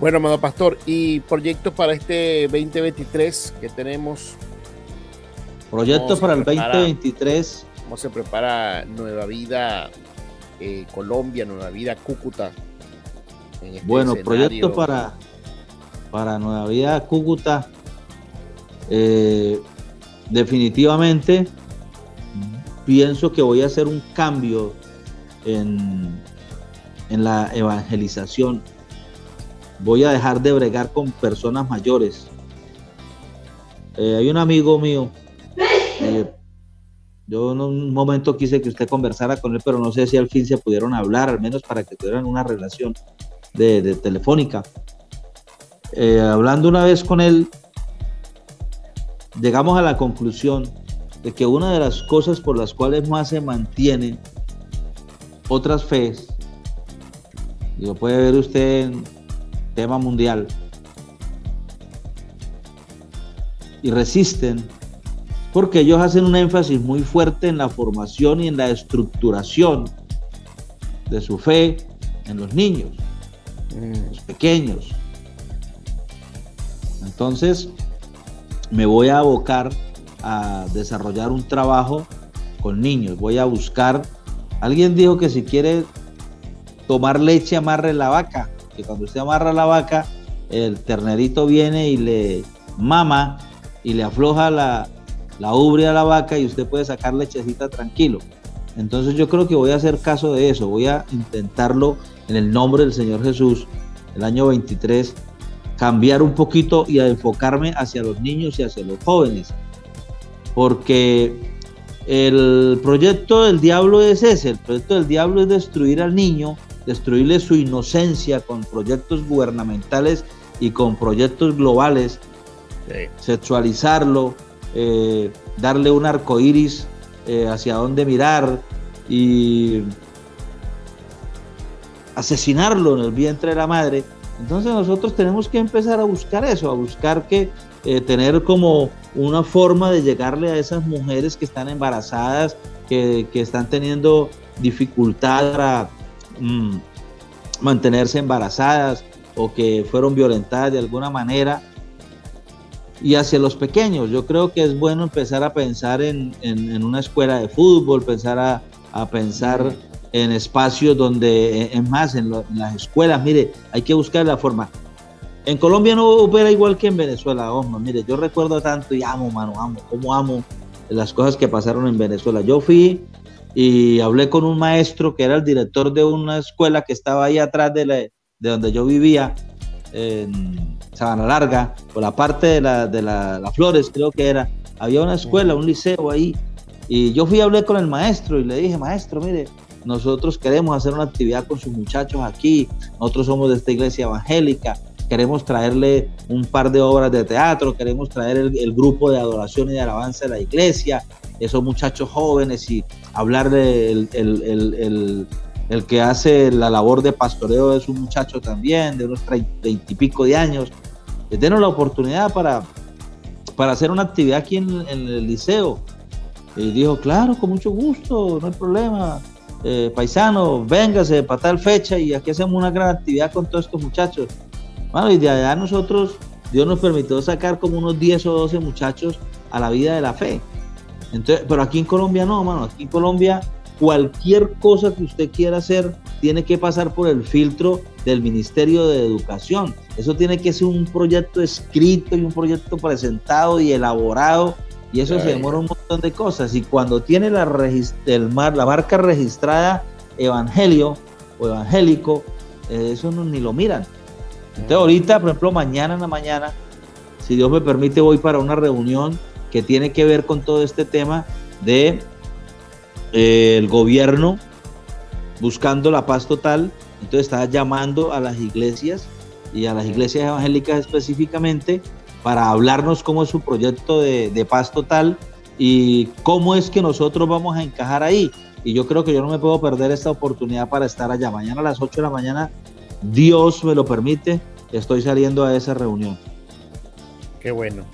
S2: Bueno, amado pastor, ¿y proyectos para este 2023 que tenemos?
S1: Proyectos para el 2023.
S2: ¿Cómo se prepara Nueva Vida eh, Colombia, Nueva Vida Cúcuta?
S1: Este bueno, proyectos para, para Nueva Vida Cúcuta. Eh, definitivamente pienso que voy a hacer un cambio en, en la evangelización voy a dejar de bregar con personas mayores. Eh, hay un amigo mío, eh, yo en un momento quise que usted conversara con él, pero no sé si al fin se pudieron hablar, al menos para que tuvieran una relación de, telefónica. Hablando una vez con él, llegamos a la conclusión de que una de las cosas por las cuales más se mantienen otras fe, y lo puede ver usted en, tema mundial y resisten porque ellos hacen un énfasis muy fuerte en la formación y en la estructuración de su fe en los niños, mm. los pequeños. Entonces, me voy a abocar a desarrollar un trabajo con niños. Voy a buscar, alguien dijo que si quiere tomar leche, amarre la vaca que cuando usted amarra la vaca, el ternerito viene y le mama y le afloja la, la ubre a la vaca y usted puede sacar lechecita tranquilo. Entonces yo creo que voy a hacer caso de eso, voy a intentarlo en el nombre del Señor Jesús, el año 23, cambiar un poquito y a enfocarme hacia los niños y hacia los jóvenes. Porque el proyecto del diablo es ese, el proyecto del diablo es destruir al niño destruirle su inocencia con proyectos gubernamentales y con proyectos globales, sexualizarlo, eh, darle un arco iris eh, hacia dónde mirar y asesinarlo en el vientre de la madre. Entonces nosotros tenemos que empezar a buscar eso, a buscar que eh, tener como una forma de llegarle a esas mujeres que están embarazadas, que, que están teniendo dificultad para Mm, mantenerse embarazadas o que fueron violentadas de alguna manera. Y hacia los pequeños, yo creo que es bueno empezar a pensar en, una escuela de fútbol, pensar a, pensar en espacios donde, es más, en, las escuelas, mire, hay que buscar la forma. En Colombia no opera igual que en Venezuela, ojo, mire, yo recuerdo tanto y amo, mano, amo, como amo las cosas que pasaron en Venezuela. Yo fui y hablé con un maestro que era el director de una escuela que estaba ahí atrás de, de donde yo vivía, en Sabana Larga, por la parte de, la, de la, flores creo que era. Había una escuela, un liceo ahí. Y yo fui a hablar con el maestro y le dije, maestro, mire, nosotros queremos hacer una actividad con sus muchachos aquí, nosotros somos de esta iglesia evangélica, queremos traerle un par de obras de teatro, queremos traer el, grupo de adoración y de alabanza de la iglesia, esos muchachos jóvenes y hablar del el, el, que hace la labor de pastoreo es un muchacho también, de unos treinta y pico de años. Denos la oportunidad para, para hacer una actividad aquí en, el liceo. Y dijo, claro, con mucho gusto, no hay problema. Eh, paisano, véngase para tal fecha y aquí hacemos una gran actividad con todos estos muchachos. Bueno, y de allá nosotros, Dios nos permitió sacar como unos 10 o 12 muchachos a la vida de la fe. Entonces, pero aquí en Colombia no, mano. Aquí en Colombia cualquier cosa que usted quiera hacer tiene que pasar por el filtro del Ministerio de Educación. Eso tiene que ser un proyecto escrito y un proyecto presentado y elaborado y eso se demora un montón de cosas. Y cuando tiene la, el mar, la marca registrada Evangelio o Evangélico, eh, eso no, ni lo miran. Entonces ahorita, por ejemplo, mañana en la mañana, si Dios me permite, voy para una reunión que tiene que ver con todo este tema de eh, el gobierno buscando la paz total. Entonces está llamando a las iglesias y a las iglesias evangélicas específicamente para hablarnos cómo es su proyecto de, de paz total y cómo es que nosotros vamos a encajar ahí. Y yo creo que yo no me puedo perder esta oportunidad para estar allá. Mañana a las 8 de la mañana Dios me lo permite, estoy saliendo a esa reunión.
S2: Qué bueno.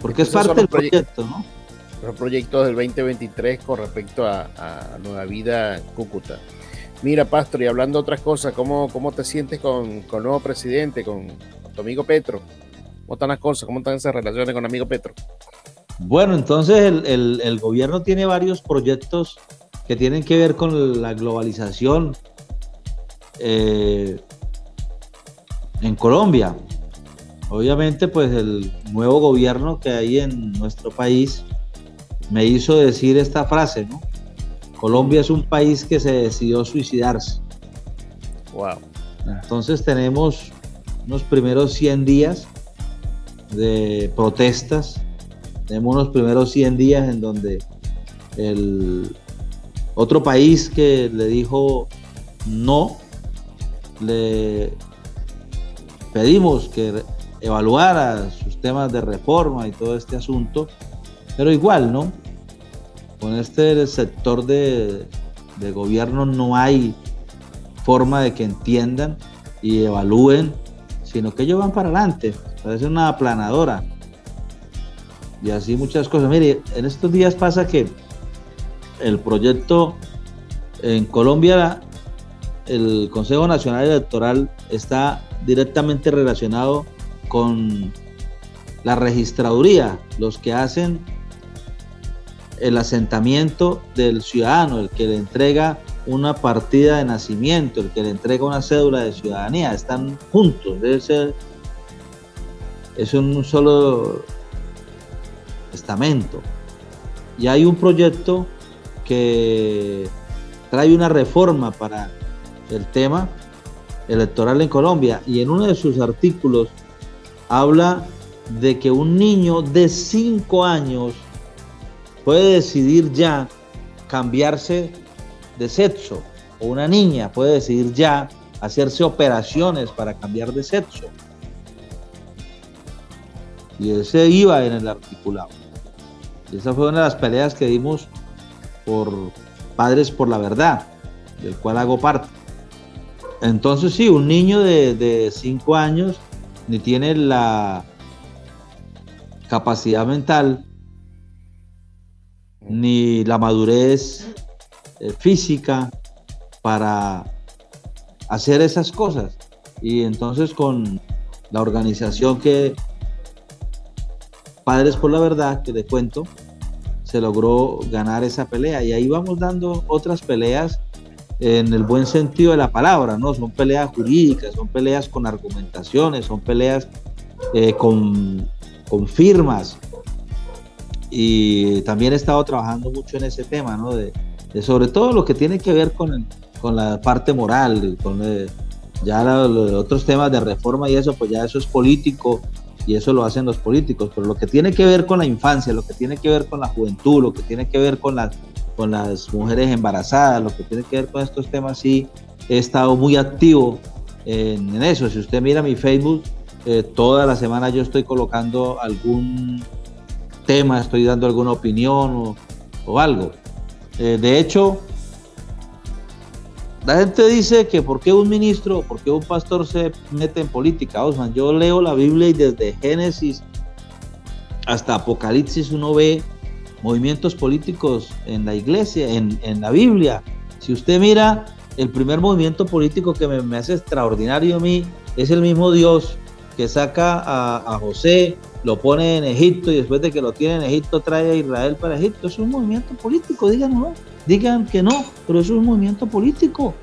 S1: Porque es parte del proyecto, ¿no?
S2: Los proyectos del 2023 con respecto a, Nueva Vida Cúcuta. Mira, Pastor, y hablando de otras cosas, ¿cómo, cómo te sientes con, con el nuevo presidente, con, tu amigo Petro? ¿Cómo están las cosas? ¿Cómo están esas relaciones con amigo Petro?
S1: Bueno, entonces el, el gobierno tiene varios proyectos que tienen que ver con la globalización, eh, en Colombia. Obviamente, pues el nuevo gobierno que hay en nuestro país me hizo decir esta frase, ¿no? Colombia es un país que se decidió suicidarse.
S2: Wow.
S1: Entonces tenemos unos primeros 100 días de protestas, tenemos unos primeros 100 días en donde el otro país que le dijo no le pedimos que evaluara sus temas de reforma y todo este asunto, pero igual, ¿no? Con este sector de, gobierno no hay forma de que entiendan y evalúen, sino que ellos van para adelante, parece una aplanadora. Y así muchas cosas. Mire, en estos días pasa que el proyecto en Colombia el Consejo Nacional Electoral está directamente relacionado con la registraduría, los que hacen el asentamiento del ciudadano, el que le entrega una partida de nacimiento, el que le entrega una cédula de ciudadanía, están juntos, es un solo estamento. Y hay un proyecto que trae una reforma para el tema electoral en Colombia y en uno de sus artículos habla de que un niño de 5 años puede decidir ya cambiarse de sexo o una niña puede decidir ya hacerse operaciones para cambiar de sexo. Y ese iba en el articulado. Esa fue una de las peleas que dimos por Padres por la Verdad, del cual hago parte. Entonces sí, un niño de 5 años ni tiene la capacidad mental ni la madurez eh, física para hacer esas cosas. Y entonces con la organización que Padres por la Verdad, que le cuento, se logró ganar esa pelea. Y ahí vamos dando otras peleas en el buen sentido de la palabra, ¿no? Son peleas jurídicas, son peleas con argumentaciones, son peleas eh, con, con, firmas. Y también he estado trabajando mucho en ese tema, ¿no? De, sobre todo lo que tiene que ver con, con la parte moral, con eh, ya los otros temas de reforma y eso, pues ya eso es político y eso lo hacen los políticos, pero lo que tiene que ver con la infancia, lo que tiene que ver con la juventud, lo que tiene que ver con la con las mujeres embarazadas, lo que tiene que ver con estos temas, sí, he estado muy activo en, eso. Si usted mira mi Facebook, eh, toda la semana yo estoy colocando algún tema, estoy dando alguna opinión o, algo. Eh, de hecho, la gente dice que por qué un ministro, por qué un pastor se mete en política, Osman. Yo leo la Biblia y desde Génesis hasta Apocalipsis uno ve movimientos políticos en la iglesia, en, la Biblia. Si usted mira, el primer movimiento político que me, hace extraordinario a mí es el mismo Dios que saca a, a, José, lo pone en Egipto y después de que lo tiene en Egipto trae a Israel para Egipto. Es un movimiento político, digan no, digan que no, pero es un movimiento político.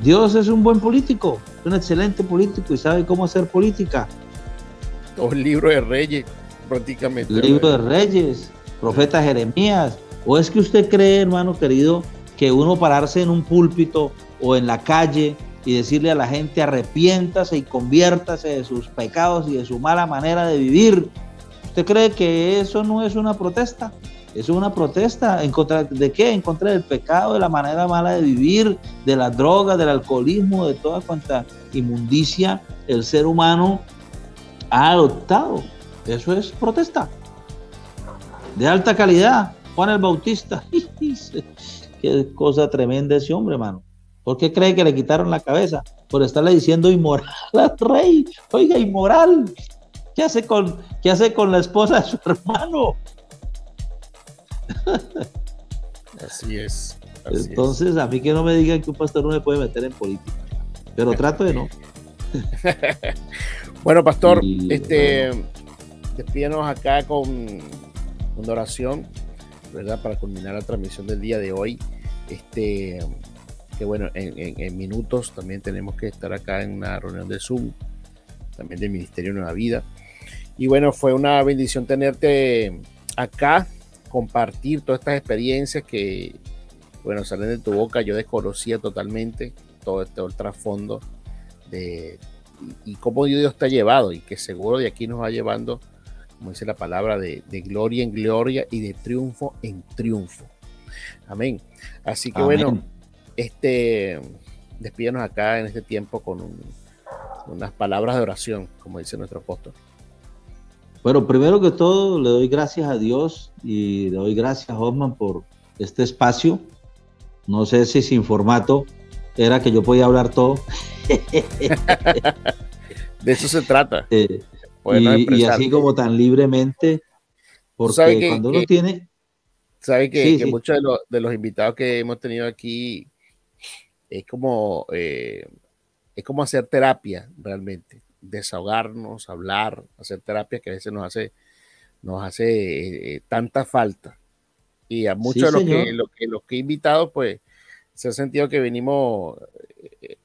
S1: Dios es un buen político, un excelente político y sabe cómo hacer política.
S2: Un libro de reyes, prácticamente.
S1: Libro de reyes, profeta Jeremías. ¿O es que usted cree, hermano querido, que uno pararse en un púlpito o en la calle y decirle a la gente arrepiéntase y conviértase de sus pecados y de su mala manera de vivir? ¿Usted cree que eso no es una protesta? Es una protesta en contra de qué? En contra del pecado, de la manera mala de vivir, de la droga, del alcoholismo, de toda cuanta inmundicia el ser humano ha adoptado. Eso es protesta de alta calidad. Juan el Bautista. Qué cosa tremenda ese hombre, hermano. ¿Por qué cree que le quitaron la cabeza? Por estarle diciendo inmoral al rey. Oiga, inmoral. ¿Qué hace con, qué hace con la esposa de su hermano?
S2: Así es.
S1: Entonces, a mí que no me digan que un pastor no me puede meter en política. Pero trato de no.
S2: bueno, pastor, este, despídanos acá con una oración, ¿verdad? Para culminar la transmisión del día de hoy. Este, que bueno, en, minutos también tenemos que estar acá en una reunión de Zoom, también del Ministerio de Nueva Vida. Y bueno, fue una bendición tenerte acá, compartir todas estas experiencias que, bueno, salen de tu boca. Yo desconocía totalmente todo este trasfondo de y, y cómo Dios te llevado y que seguro de aquí nos va llevando como dice la palabra, de, gloria en gloria y de triunfo en triunfo. Amén. Así que bueno, este, despídanos acá en este tiempo con unas palabras de oración, como dice nuestro apóstol.
S1: Bueno, primero que todo, le doy gracias a Dios y le doy gracias, a Osman, por este espacio. No sé si sin formato era que yo podía hablar todo.
S2: de eso se trata.
S1: Eh, y, así como tan libremente, porque cuando uno tiene...
S2: Sabe que, muchos de, los invitados que hemos tenido aquí es como, eh, es como hacer terapia realmente, desahogarnos, hablar, hacer terapia que a veces nos hace, nos hace eh, eh, tanta falta. Y a muchos de los que, los que, los que he invitado, pues se ha sentido que venimos,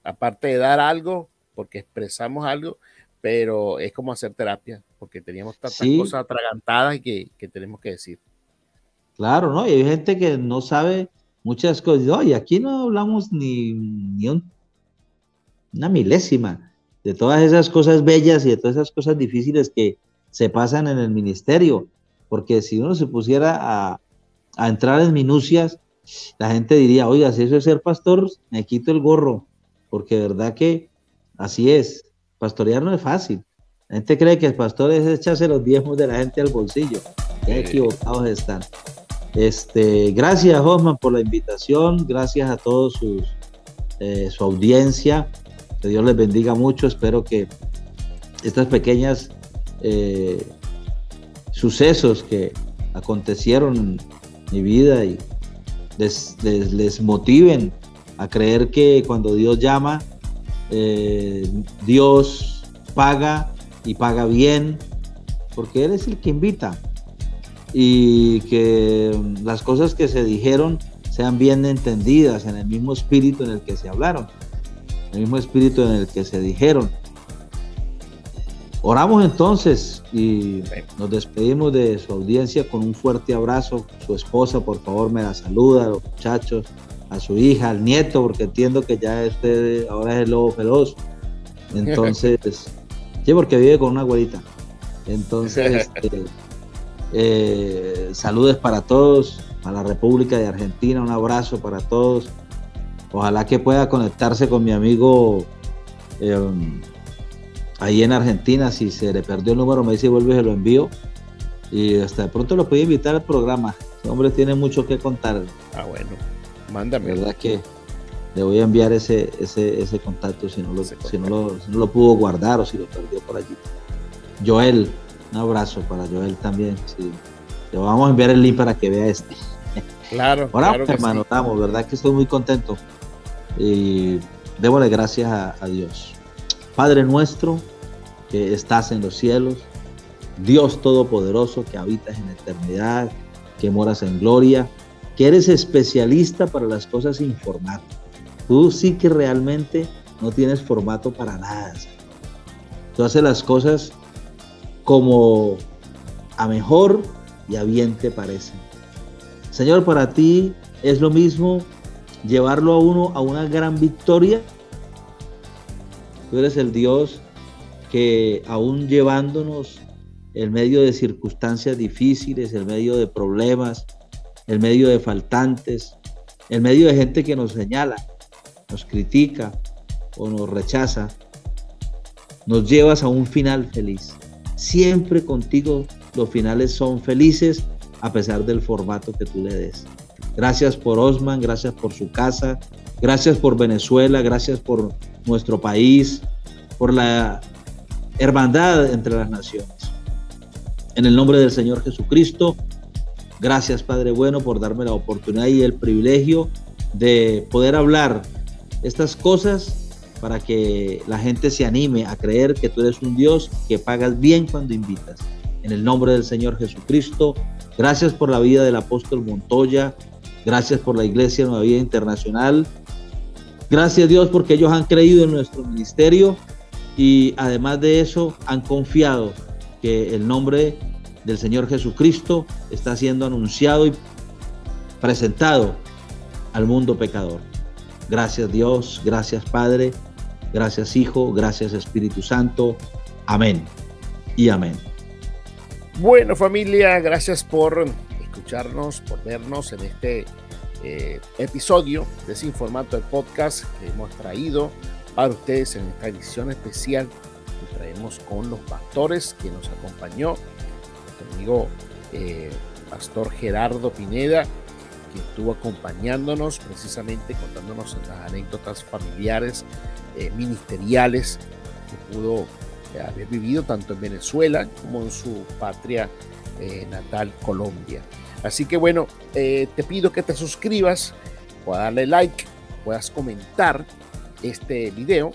S2: aparte de dar algo, porque expresamos algo, pero es como hacer terapia, porque teníamos tantas cosas atragantadas y que, tenemos que decir.
S1: Claro, ¿no? Y hay gente que no sabe muchas cosas. Oye, aquí no hablamos ni, ni una milésima de todas esas cosas bellas y de todas esas cosas difíciles que se pasan en el ministerio. Porque si uno se pusiera a, a entrar en minucias, la gente diría, oiga, si eso es ser pastor, me quito el gorro. Porque de verdad que así es Pastorear no es fácil. La gente cree que el pastor es echarse los diezmos de la gente al bolsillo. Qué equivocados están. Este, gracias, Osman, por la invitación. Gracias a todos sus, eh, su audiencia. Que Dios les bendiga mucho. Espero que estas pequeñas eh, sucesos que acontecieron en mi vida y les, les motiven a creer que cuando Dios llama, eh, Dios paga y paga bien, porque Él es el que invita. Y que las cosas que se dijeron sean bien entendidas en el mismo espíritu en el que se hablaron, el mismo espíritu en el que se dijeron. Oramos entonces y nos despedimos de su audiencia con un fuerte abrazo. Su esposa, por favor, me la saluda, los muchachos, a su hija, al nieto, porque entiendo que ya este ahora es el lobo feroz. Entonces, sí, porque vive con una abuelita. Entonces, este, eh, saludes para todos. para la República de Argentina, un abrazo para todos. Ojalá que pueda conectarse con mi amigo em, ahí en Argentina. Si se le perdió el número, me dice vuelve y se lo envío. Y hasta de pronto lo puedo invitar al programa. Ese hombre tiene mucho que contar.
S2: Ah, bueno, mándame.
S1: verdad que le voy a enviar ese, ese, ese contacto si no, lo, si, no lo, no lo pudo guardar o si lo perdió por allí. Joel, un abrazo para Joel también. Le vamos a enviar el link para que vea este.
S2: Claro.
S1: Ahora,
S2: claro
S1: hermano, estamos, verdad que estoy muy contento. Y démosle gracias a, a Dios. Padre nuestro que estás en los cielos, Dios Todopoderoso que habitas en eternidad, que moras en gloria, que eres especialista para las cosas sin formato. Tú sí que realmente no tienes formato para nada. Tú haces las cosas como a mejor y a bien te parecen. Señor, para ti es lo mismo llevarlo a uno a una gran victoria. Tú eres el Dios que aún llevándonos en medio de circunstancias difíciles, en medio de problemas, en medio de faltantes, en medio de gente que nos señala, nos critica o nos rechaza, nos llevas a un final feliz. Siempre contigo los finales son felices a pesar del formato que tú le des. Gracias por Osman, gracias por su casa, gracias por Venezuela, gracias por nuestro país, por la hermandad entre las naciones. En el nombre del Señor Jesucristo, gracias Padre bueno por darme la oportunidad y el privilegio de poder hablar estas cosas para que la gente se anime a creer que tú eres un Dios que pagas bien cuando invitas. En el nombre del Señor Jesucristo, gracias por la vida del apóstol Montoya, gracias por la Iglesia Nueva Vida Internacional, gracias Dios porque ellos han creído en nuestro ministerio y además de eso han confiado que el nombre del Señor Jesucristo está siendo anunciado y presentado al mundo pecador. Gracias Dios, gracias Padre, gracias Hijo, gracias Espíritu Santo. Amén y amén.
S2: Bueno familia, gracias por escucharnos, por vernos en este eh, episodio de Sin Formato del podcast que hemos traído para ustedes en esta edición especial que traemos con los pastores que nos acompañó, nuestro amigo eh, Pastor Gerardo Pineda, que estuvo acompañándonos precisamente contándonos las anécdotas familiares, eh, ministeriales que pudo eh, haber vivido tanto en Venezuela como en su patria eh, natal Colombia. Así que bueno, te pido que te suscribas, puedas darle like, puedas comentar este video,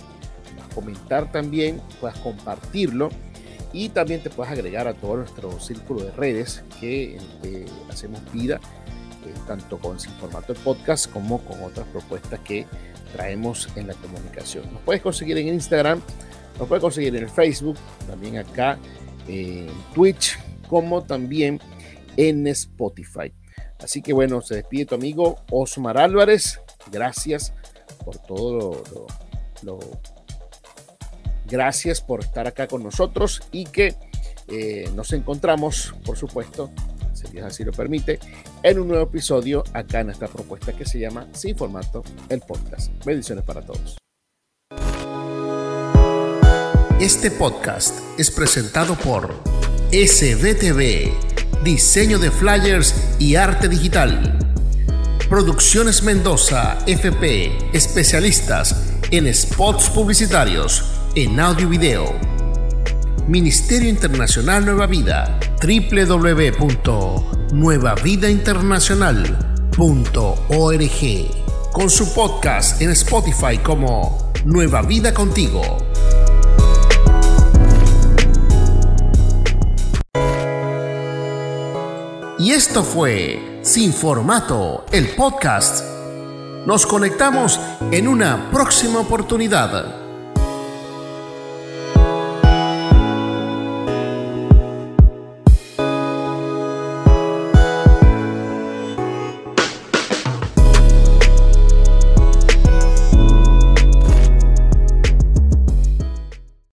S2: comentar también, puedas compartirlo y también te puedas agregar a todo nuestro círculo de redes que hacemos vida tanto con sin formato de podcast como con otras propuestas que traemos en la comunicación. Nos puedes conseguir en Instagram, nos puedes conseguir en el Facebook, también acá en Twitch, como también en Spotify. Así que bueno, se despide tu amigo Osmar Álvarez. Gracias por todo lo, gracias por estar acá con nosotros y que eh, nos encontramos, por supuesto, si así lo permite, en un nuevo episodio acá en esta propuesta que se llama Sin Formato, el podcast. Bendiciones para todos.
S3: Este podcast es presentado por SBTV, diseño de flyers y arte digital. Producciones Mendoza, FP, especialistas en spots publicitarios, en audio y video Ministerio Internacional Nueva Vida, www.nuevavidainternacional.org, con su podcast en Spotify como Nueva Vida Contigo. Y esto fue Sin Formato, el podcast. Nos conectamos en una próxima oportunidad.